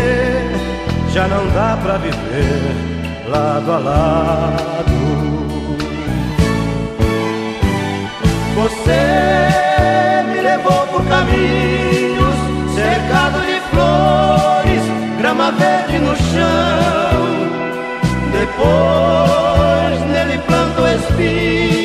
já não dá pra viver lado a lado. Você me levou por caminhos cercado de flores, grama verde no chão. Depois nele plantou espinhos,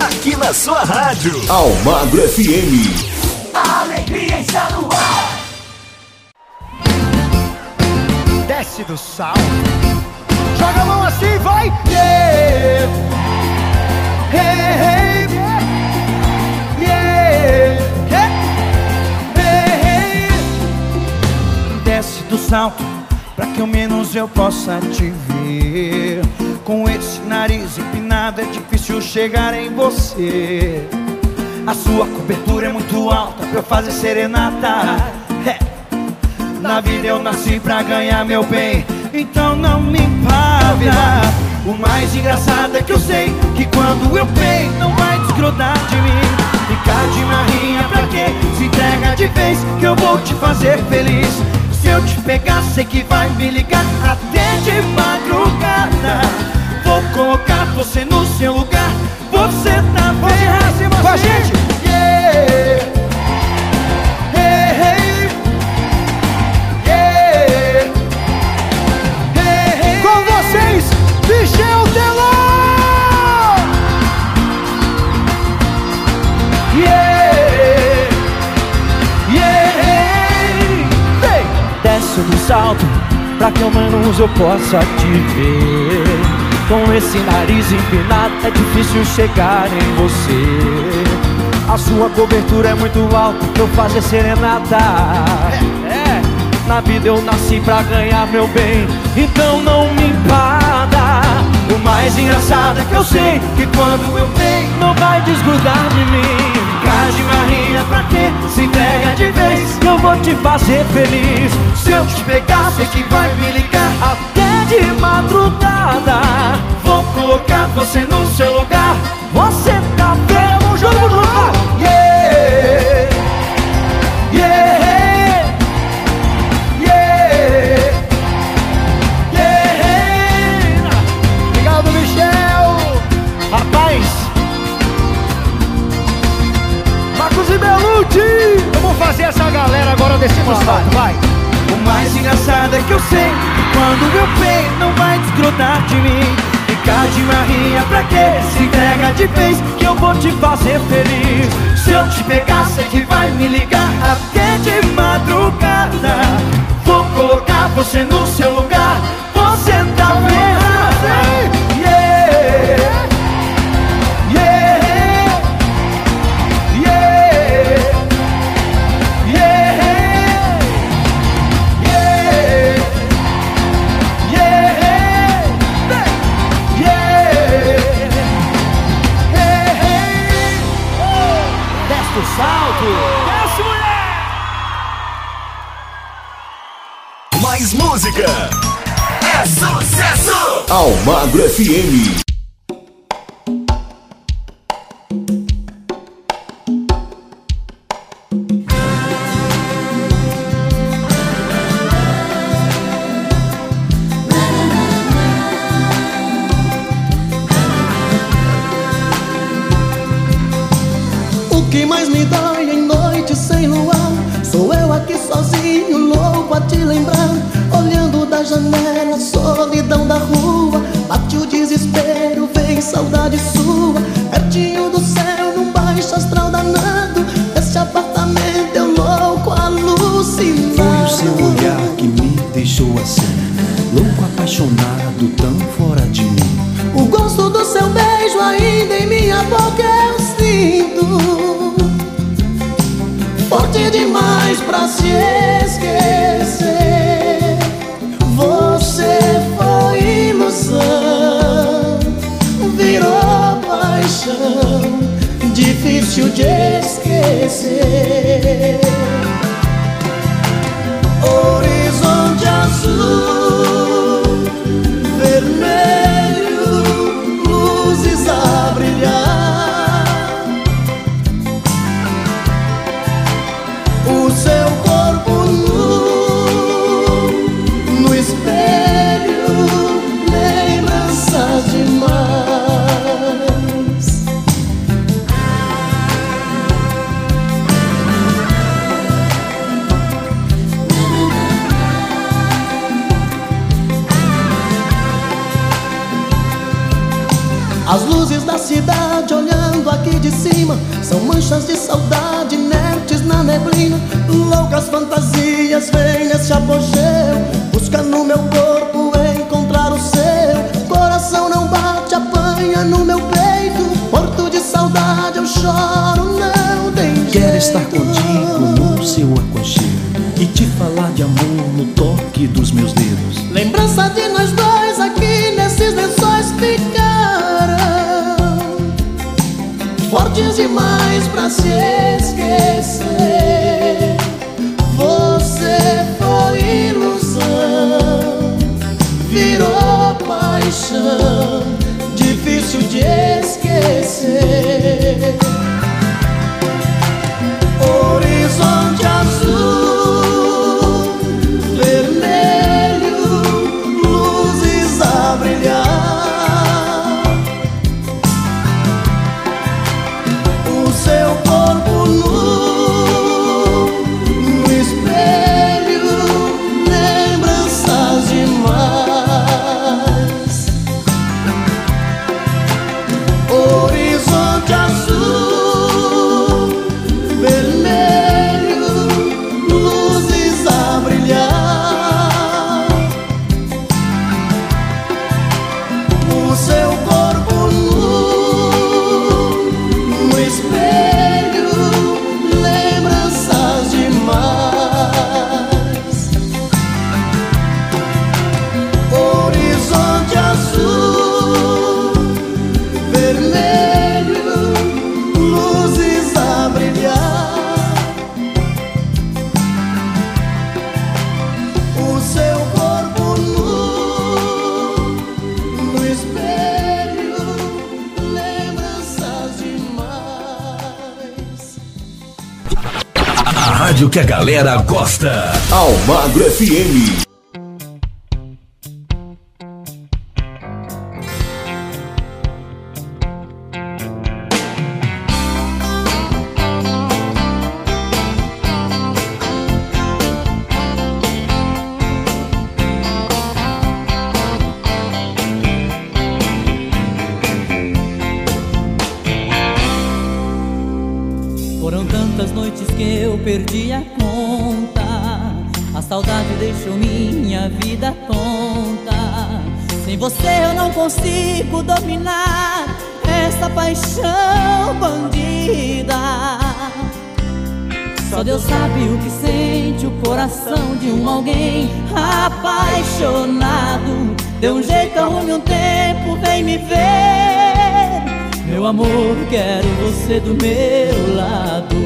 Aqui na sua rádio. Almagro FM.
A alegria está no ar.
Desce do sal. Salto pra que ao menos eu possa te ver. Com esse nariz empinado é difícil chegar em você. A sua cobertura é muito alta pra eu fazer serenata. É. Na vida eu nasci pra ganhar meu bem, então não me empalha. O mais engraçado é que eu sei que quando eu peito não vai desgrudar de mim. Ficar de marrinha pra quê? Se entrega de vez que eu vou te fazer feliz. Eu te pegar, sei que vai me ligar até de madrugada. Vou colocar você no seu lugar. Você tá bem com a gente. Yeah.
Salto pra que ao menos eu possa te ver. Com esse nariz empinado é difícil chegar em você. A sua cobertura é muito alta pra eu fazer serenata. É, é. Na vida eu nasci pra ganhar meu bem, então não me empada. O mais engraçado é que eu sei que quando eu tenho não vai desgrudar de mim. De marrinha pra quê? Se entrega de vez eu vou te fazer feliz. Se eu te pegar, sei que vai me ligar até de madrugada. Vou colocar você no seu lugar. Você agora salto, vai! O mais engraçado é que eu sei que quando eu pego não vai desgrudar de mim. Ficar de marrinha pra quê? Se entrega de vez que eu vou te fazer feliz. Se eu te pegar, sei que vai me ligar até de madrugada. Vou colocar você no seu lugar.
FM.
A
galera gosta. Almagro FM.
Apaixonado. Deu um jeito, arrume um tempo, vem me ver. Meu amor, quero você do meu lado.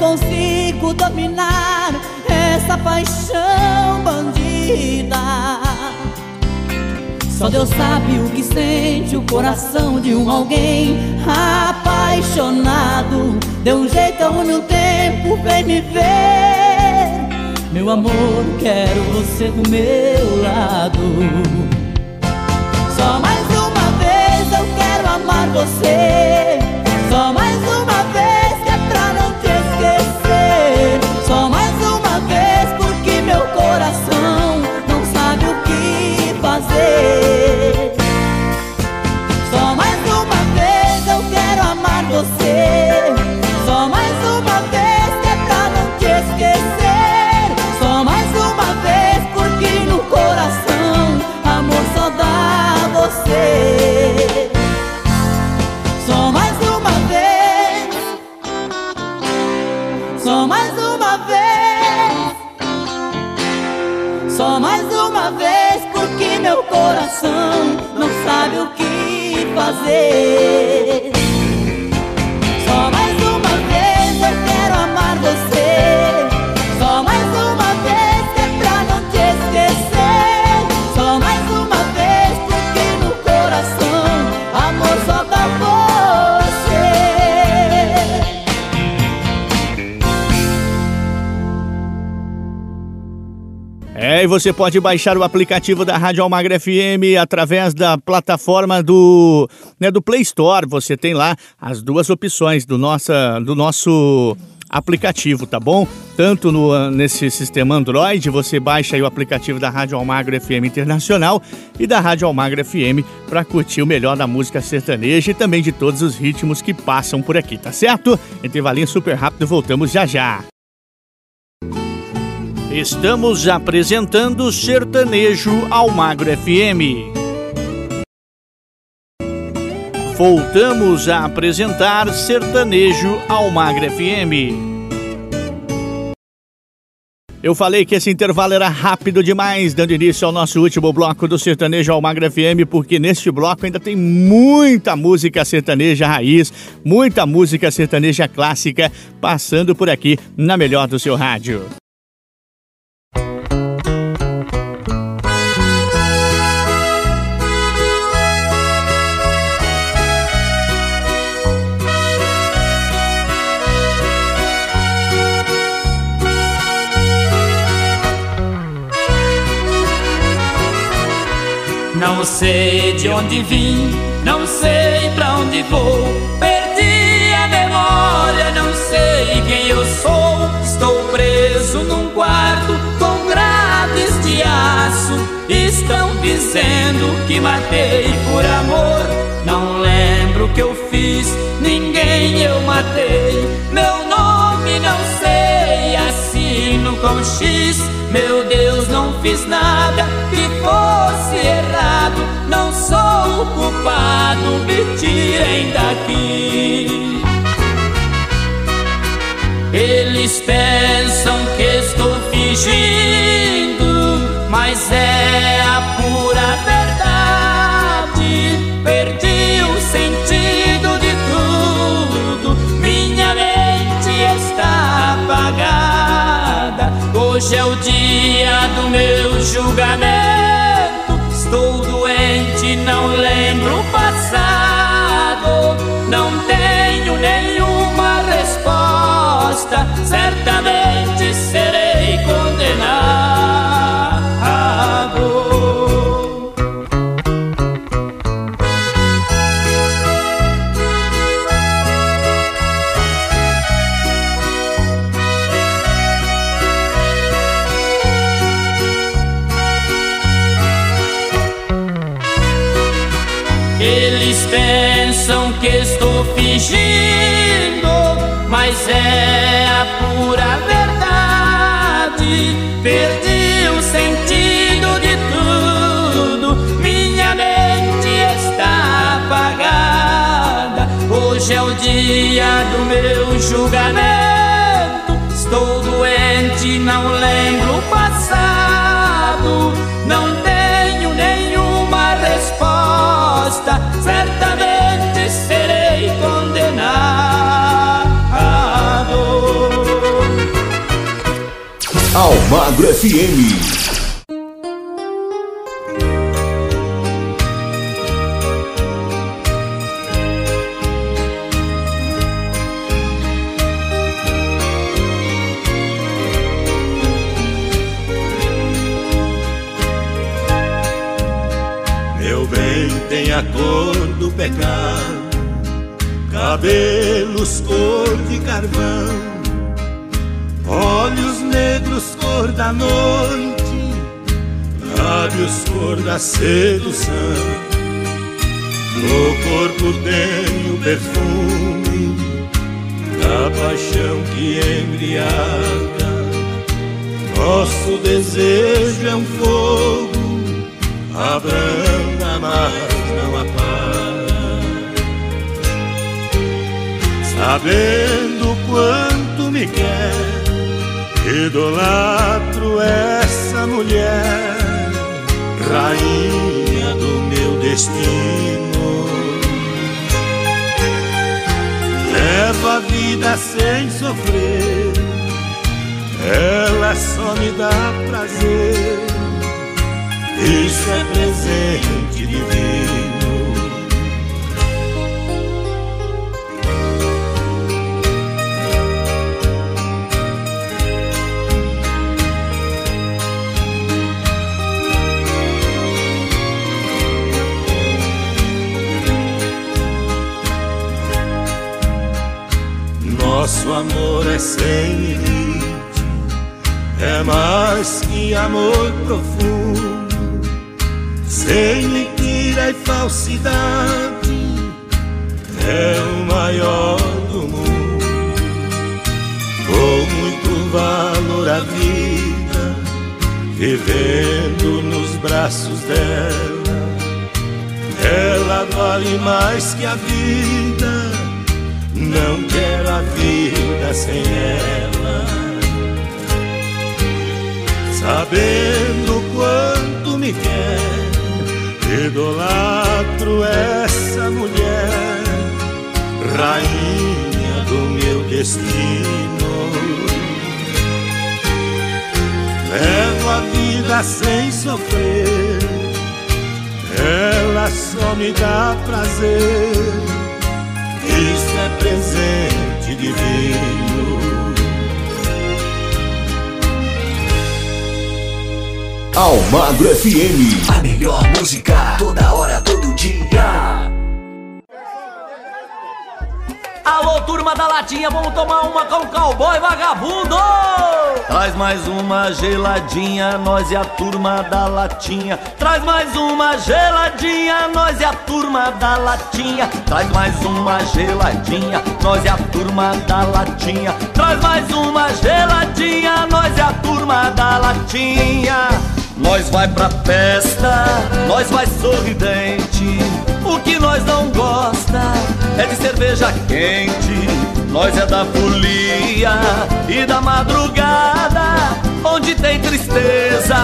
Consigo dominar essa paixão bandida. Só Deus sabe o que sente o coração de um alguém apaixonado. Deu um jeito, arrume um tempo, vem me ver. Meu amor, quero você do meu lado. Só mais uma vez eu quero amar você. Você
pode baixar o aplicativo da Rádio Almagra FM através da plataforma do, né, do Play Store. Você tem lá as duas opções do, nossa, do nosso aplicativo, tá bom? Tanto no, nesse sistema Android, você baixa o aplicativo da Rádio Almagro FM Internacional e da Rádio Almagro FM para curtir o melhor da música sertaneja e também de todos os ritmos que passam por aqui, tá certo? Intervalinho super rápido, voltamos já já. Estamos apresentando Sertanejo Almagro FM. Voltamos a apresentar Sertanejo Almagro FM. Eu falei que esse intervalo era rápido demais, dando início ao nosso último bloco do Sertanejo Almagro FM, porque neste bloco ainda tem muita música sertaneja raiz, muita música sertaneja clássica passando por aqui na melhor do seu rádio.
Não sei de onde vim, não sei pra onde vou. Perdi a memória, não sei
quem eu sou. Estou preso num quarto com grades de aço. Estão dizendo que matei por amor. Não lembro o que eu fiz, ninguém eu matei. Meu nome não sei, assino com X. Meu Deus, não fiz nada fosse errado. Não sou o culpado, me tirem daqui. Eles pensam que estou fingindo, mas é a pura verdade. Perdi o sentido de tudo, minha mente está apagada. Hoje é o dia do meu julgamento. Eles pensam que estou fingindo, mas é a pura verdade. Perdi o sentido de tudo, minha mente está apagada. Hoje é o dia do meu julgamento. Estou doente, não lembro Certamente serei condenado.
Almagro FM.
Meu bem tem a cor cabelos cor de carvão, olhos negros cor da noite, lábios cor da sedução. No corpo tem o perfume da paixão que embriaga. Nosso desejo é um fogo abranda, mas não apaga. Sabendo quanto me quer, idolatro essa mulher, rainha do meu destino. Leva a vida sem sofrer, ela só me dá prazer. Isso é presente divino. Nosso amor é sem limite, é mais que amor profundo, sem mentira e falsidade, é o maior do mundo. Com muito valor a vida, vivendo nos braços dela, ela vale mais que a vida. Não quero a vida sem ela. Sabendo quanto me quer, idolatro essa mulher, rainha do meu destino. Levo a vida sem sofrer, ela só me dá prazer. Isso é presente divino.
Almagro FM.
A melhor música, toda hora, todo dia.
Turma da latinha, vamos tomar uma com cowboy vagabundo! Traz mais uma geladinha, nós e a turma da latinha. Traz mais uma geladinha, nós e a turma da latinha. Traz mais uma geladinha, nós e a turma da latinha. Traz mais uma geladinha, nós e a turma da latinha. Nós vai pra festa, nós vai sorridente. O que nós não gosta é de cerveja quente. Nós é da folia e da madrugada, onde tem tristeza.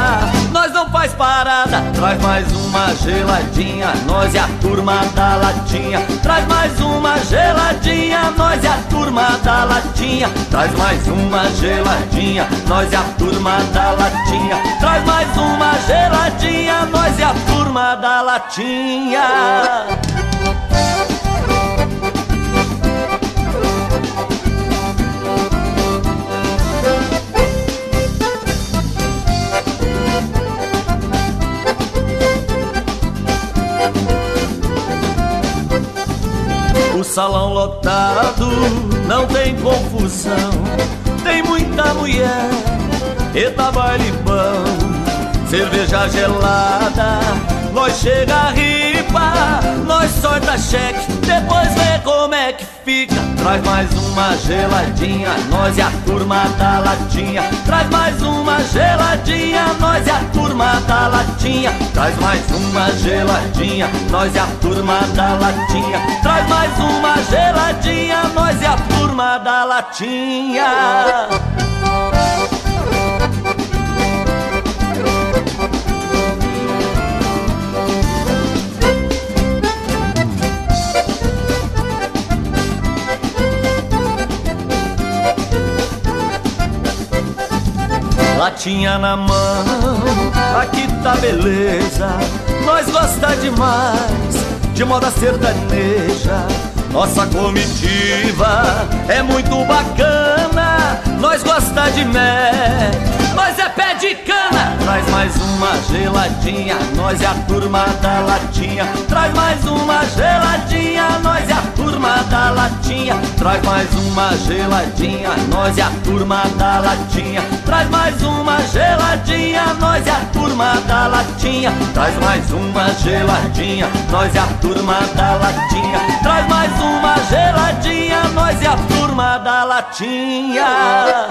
Nós não faz parada. Traz mais uma geladinha, nós e a turma da latinha. Traz mais uma geladinha, nós e a turma da latinha. Traz mais uma geladinha, nós e a turma da latinha. Traz mais uma geladinha, nós e a turma da latinha. Salão lotado não tem confusão, tem muita mulher, eta baile bom, cerveja gelada, nós chega a ripa, nós sorta cheque, depois vê como é que fica. Traz mais uma geladinha, nós e a turma da latinha. Traz mais uma geladinha, nós e a turma da latinha. Traz mais uma geladinha, nós e a turma da latinha. Traz mais uma geladinha, nós e a turma da latinha. Latinha na mão, aqui tá beleza. Nós gosta demais de moda sertaneja. Nossa comitiva é muito bacana. Nós gosta de mé, nós é pé de cana. Traz mais uma geladinha, nós é a turma da latinha. Traz mais uma geladinha, nós é a turma da latinha. Traz mais uma geladinha, nós é a turma da latinha. Traz mais uma geladinha, nós é a turma da latinha. Traz mais uma geladinha, nós é a turma da latinha. Traz mais uma geladinha, nós é a turma da latinha.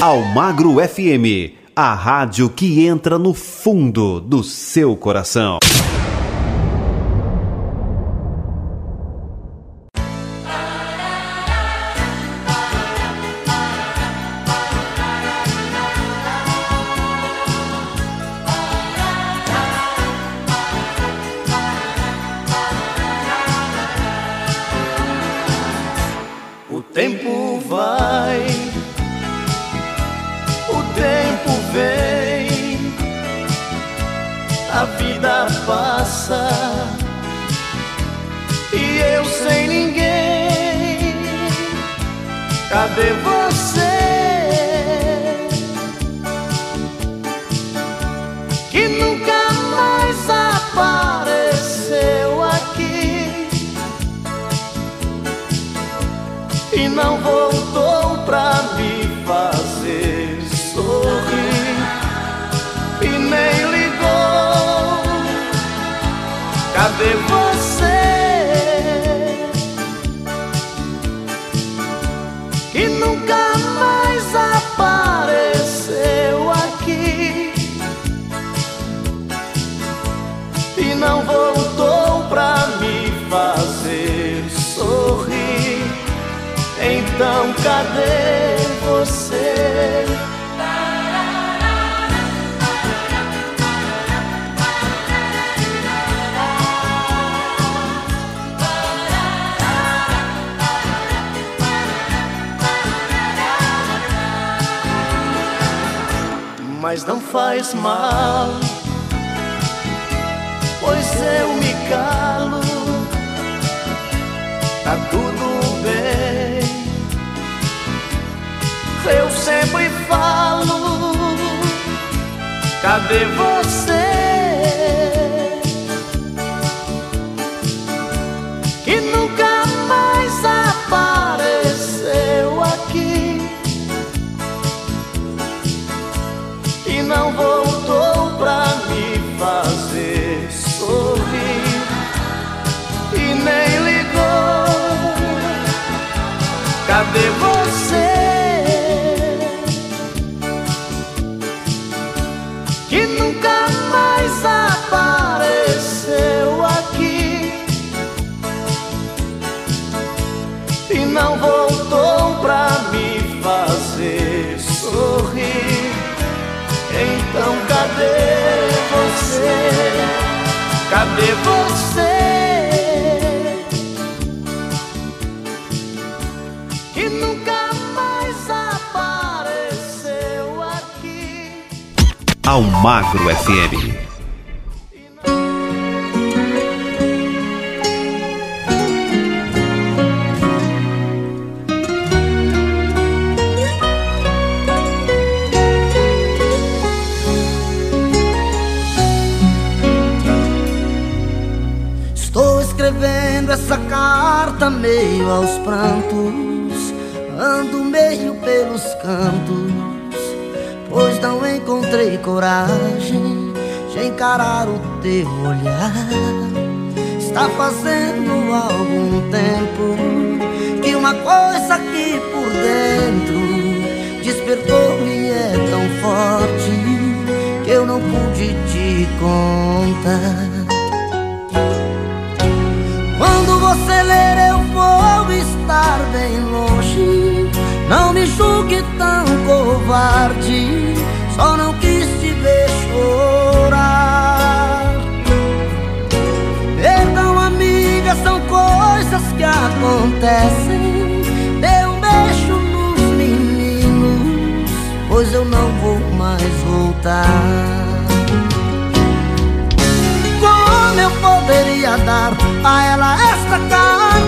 Almagro FM, a rádio que entra no fundo do seu coração.
Cadê você? Cadê você? Mas não faz mal, pois eu me calo, falo, cadê você?
Cadê você? Que nunca mais apareceu aqui.
Almagro FM.
Meio aos prantos, ando meio pelos cantos, pois não encontrei coragem de encarar o teu olhar. Está fazendo algum tempo que uma coisa aqui por dentro despertou e é tão forte que eu não pude te contar. Quando você ler, eu vou estar bem longe. Não me julgue tão covarde, só não quis te ver chorar. Perdão, amiga, são coisas que acontecem. Dê um beijo nos meninos, pois eu não vou mais voltar. Como eu poderia dar a ela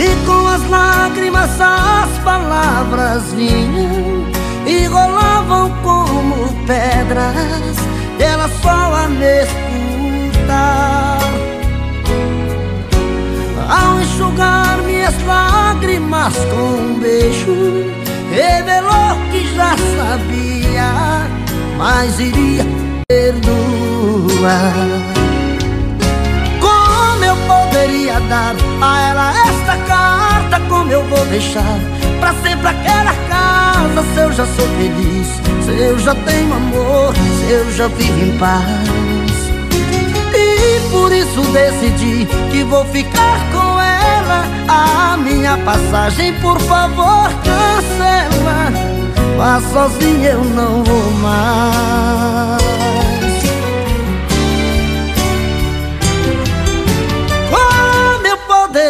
E com as lágrimas as palavras vinham E rolavam como pedras Ela só a me escutar Ao enxugar minhas lágrimas com um beijo Revelou que já sabia Mas iria perdoar poderia dar a ela esta carta? Como eu vou deixar pra sempre aquela casa? Se eu já sou feliz, se eu já tenho amor, se eu já vivo em paz. E por isso decidi que vou ficar com ela. A minha passagem, por favor, cancela. Vá sozinha, eu não vou mais.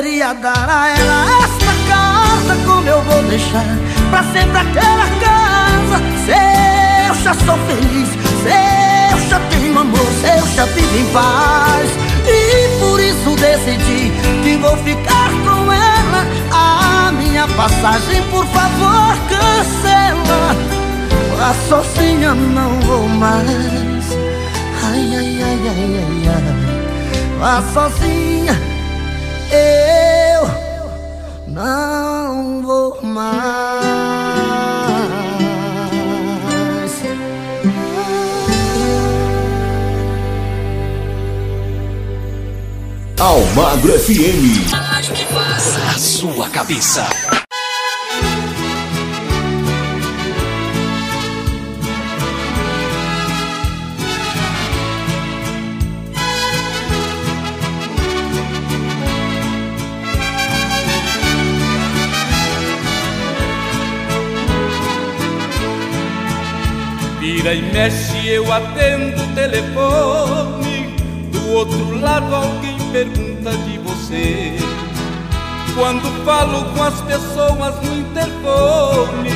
Poderia dar a ela esta carta? Como eu vou deixar pra sempre aquela casa? Se eu já sou feliz, se eu já tenho amor, se eu já vivo em paz. E por isso decidi que vou ficar com ela. A minha passagem, por favor, cancela. A sozinha não vou mais. Ai, ai, ai, ai, ai, ai. Vá sozinha, eu não vou mais.
Almagro FM.
A sua cabeça.
Vira e mexe, eu atendo o telefone. Do outro lado, alguém pergunta de você. Quando falo com as pessoas no interfone,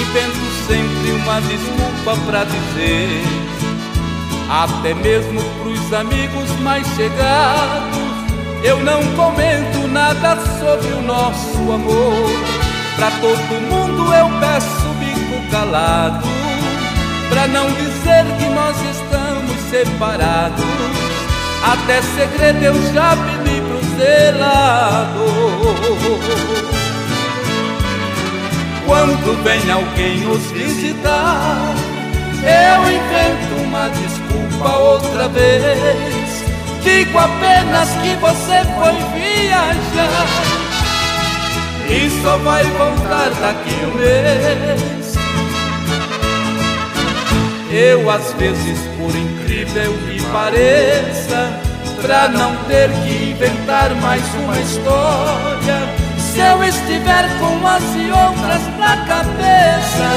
invento sempre uma desculpa pra dizer
até mesmo pros amigos mais chegados. Eu não comento nada sobre o nosso amor. Pra todo mundo eu peço bico calado, pra não dizer que nós estamos separados. Até segredo eu já pedi pro zelador. Quando vem alguém nos visitar, eu invento uma desculpa outra vez. Digo apenas que você foi viajar e só vai voltar daqui um mês. Eu, às vezes, por incrível que pareça, pra não ter que inventar mais uma história se eu estiver com umas e outras na cabeça,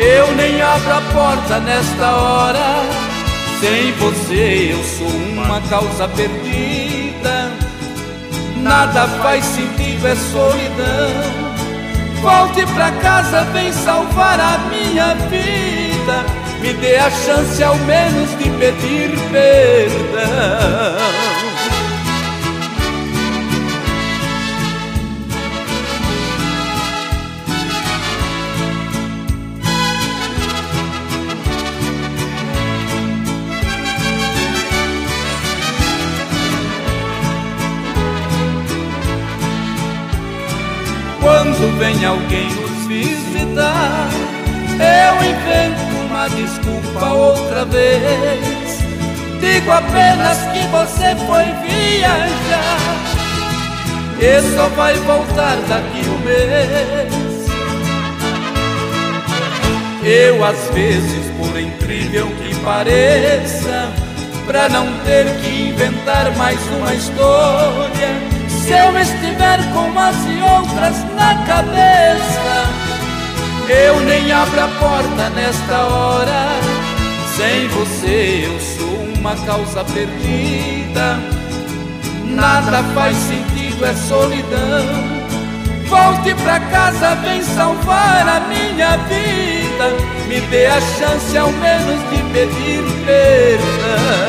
eu nem abro a porta nesta hora. Sem você eu sou uma causa perdida. Nada faz sentido, é solidão. Volte pra casa, vem salvar a minha vida. Me dê a chance ao menos de pedir perdão. quando vem alguém nos visitar, eu invento uma desculpa outra vez. Digo apenas que você foi viajar e só vai voltar daqui um mês. Eu, às vezes, por incrível que pareça, pra não ter que inventar mais uma história se eu estiver com umas e outras na cabeça, eu nem abro a porta nesta hora. Sem você eu sou uma causa perdida. Nada faz sentido, é solidão. Volte pra casa, vem salvar a minha vida. Me dê a chance ao menos de pedir perdão.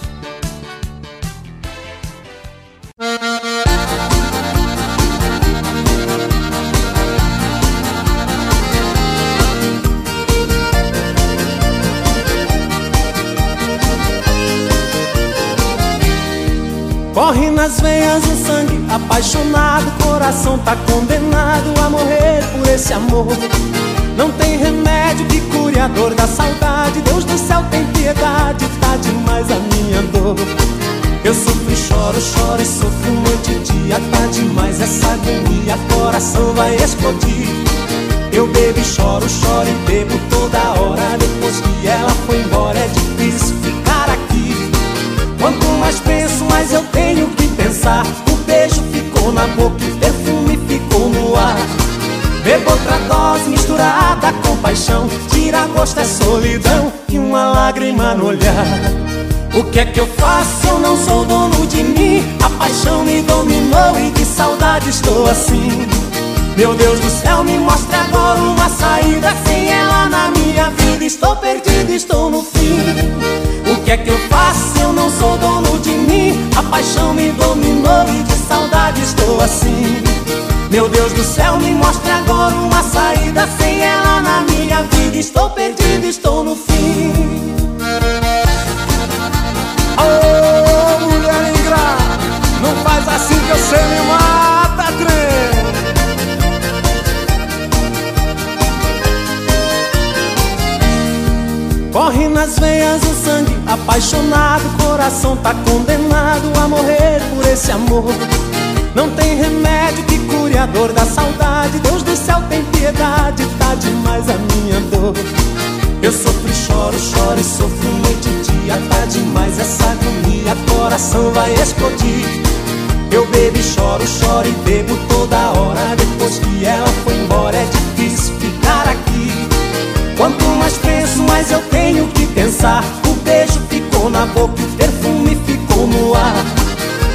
Nas veias o sangue, apaixonado, coração tá condenado a morrer por esse amor. Não tem remédio que cure a dor da saudade, Deus do céu tem piedade, tá demais a minha dor. Eu sofro e choro, choro e sofro noite e dia, tá demais essa agonia, coração vai explodir. Eu bebo e choro, choro e bebo toda hora, depois que ela foi pensar. O beijo ficou na boca o perfume ficou no ar. Bebo outra dose misturada com paixão. Tira gosto é solidão e uma lágrima no olhar. O que é que eu faço? Eu não sou dono de mim. A paixão me dominou e de saudade estou assim. Meu Deus do céu, me mostre agora uma saída. Sem ela na minha vida, estou perdido, estou no fim. O que é que eu faço? Eu não sou dono de mim. A paixão me dominou e de saudade estou assim. Meu Deus do céu, me mostre agora uma saída. Sem ela na minha vida, estou perdido, estou no fim.
Oh, mulher ingrata, não faz assim que eu sei me mata,
Corre nas veias o sangue, apaixonado, coração tá condenado a morrer por esse amor. Não tem remédio que cure a dor da saudade, Deus do céu tem piedade, tá demais a minha dor. Eu sofro choro, choro e sofro noite e dia, tá demais essa agonia, coração vai explodir. Eu bebo e choro, choro e bebo toda hora, depois que ela foi embora é difícil ficar aqui. Mas eu tenho que pensar. O beijo ficou na boca, o perfume ficou no ar.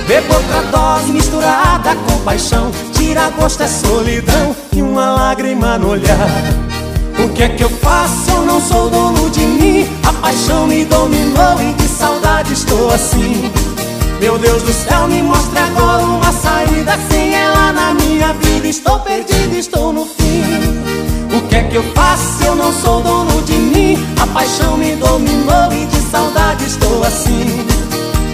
Bebo outra dose misturada com paixão. Tira gosto é solidão e uma lágrima no olhar. O que é que eu faço? Eu não sou dono de mim. A paixão me dominou e de saudade estou assim. Meu Deus do céu, me mostre agora uma saída. Sem ela na minha vida, estou perdido, estou no fim. O que é que eu faço? Eu não sou dono de mim. A paixão me dominou e de saudade estou assim.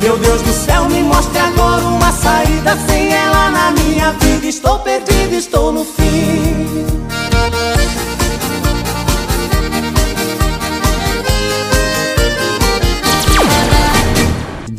Meu Deus do céu, me mostre agora uma saída. Sem ela na minha vida, estou perdido, estou no fim.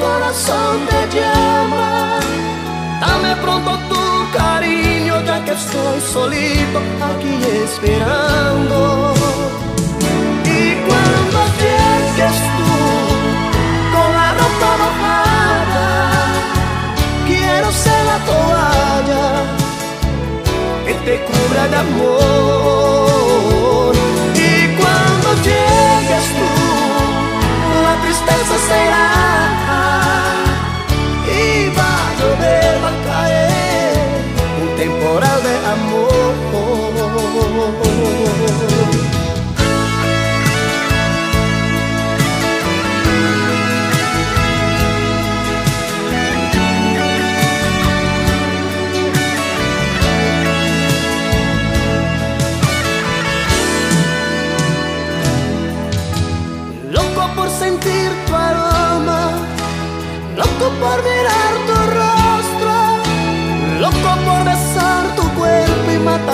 Corazón te llama. Dame pronto tu cariño, ya que estoy solito aquí esperando. Y cuando llegues tú con la ropa mojada, quiero ser la toalla que te cubra de amor. Y cuando llegues tú, la tristeza será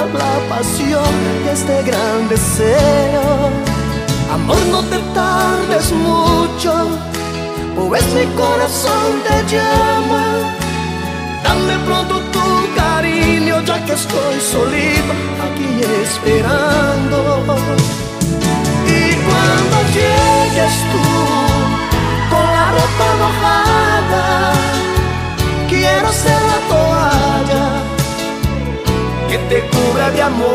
la pasión de este gran deseo. Amor, no te tardes mucho, pues mi corazón te llama. Dame pronto tu cariño, ya que estoy solito aquí esperando. Y cuando llegues tú con la ropa mojada, quiero ser la toalla que te cubra de amor.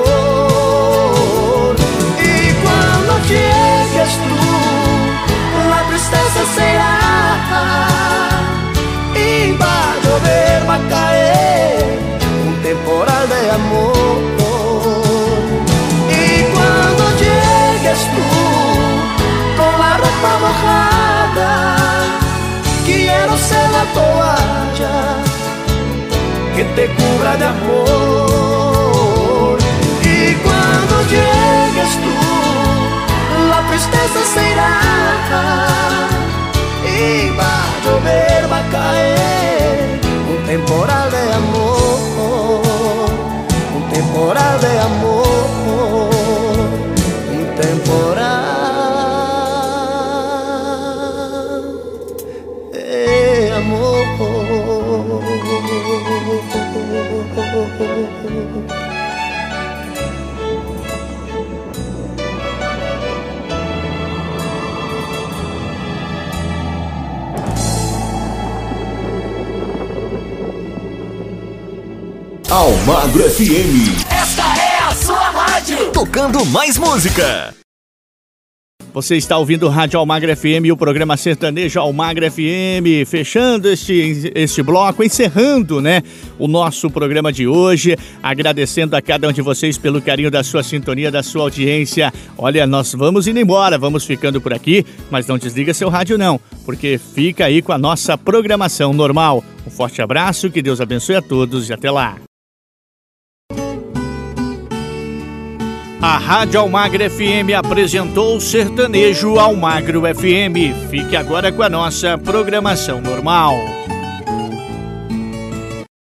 Y cuando llegues tú, la tristeza será y va a llover, va a caer un temporal de amor. Y cuando llegues tú con la ropa mojada, quiero ser la toalla que te cubra de amor. Tú, la tristeza se irá y va a llover, va a caer un temporal de amor, un temporal de amor, un temporal amor.
Almagro FM.
Esta é a sua rádio.
Tocando mais música. Você está ouvindo Rádio Almagra FM e o programa Sertanejo Almagra FM, fechando este, este bloco, encerrando, né, o nosso programa de hoje, agradecendo a cada um de vocês pelo carinho da sua sintonia, da sua audiência. Olha, nós vamos indo embora, vamos ficando por aqui, mas não desliga seu rádio não, porque fica aí com a nossa programação normal. Um forte abraço, que Deus abençoe a todos e até lá. A Rádio Almagro FM apresentou o Sertanejo Almagro FM. Fique agora com a nossa programação normal.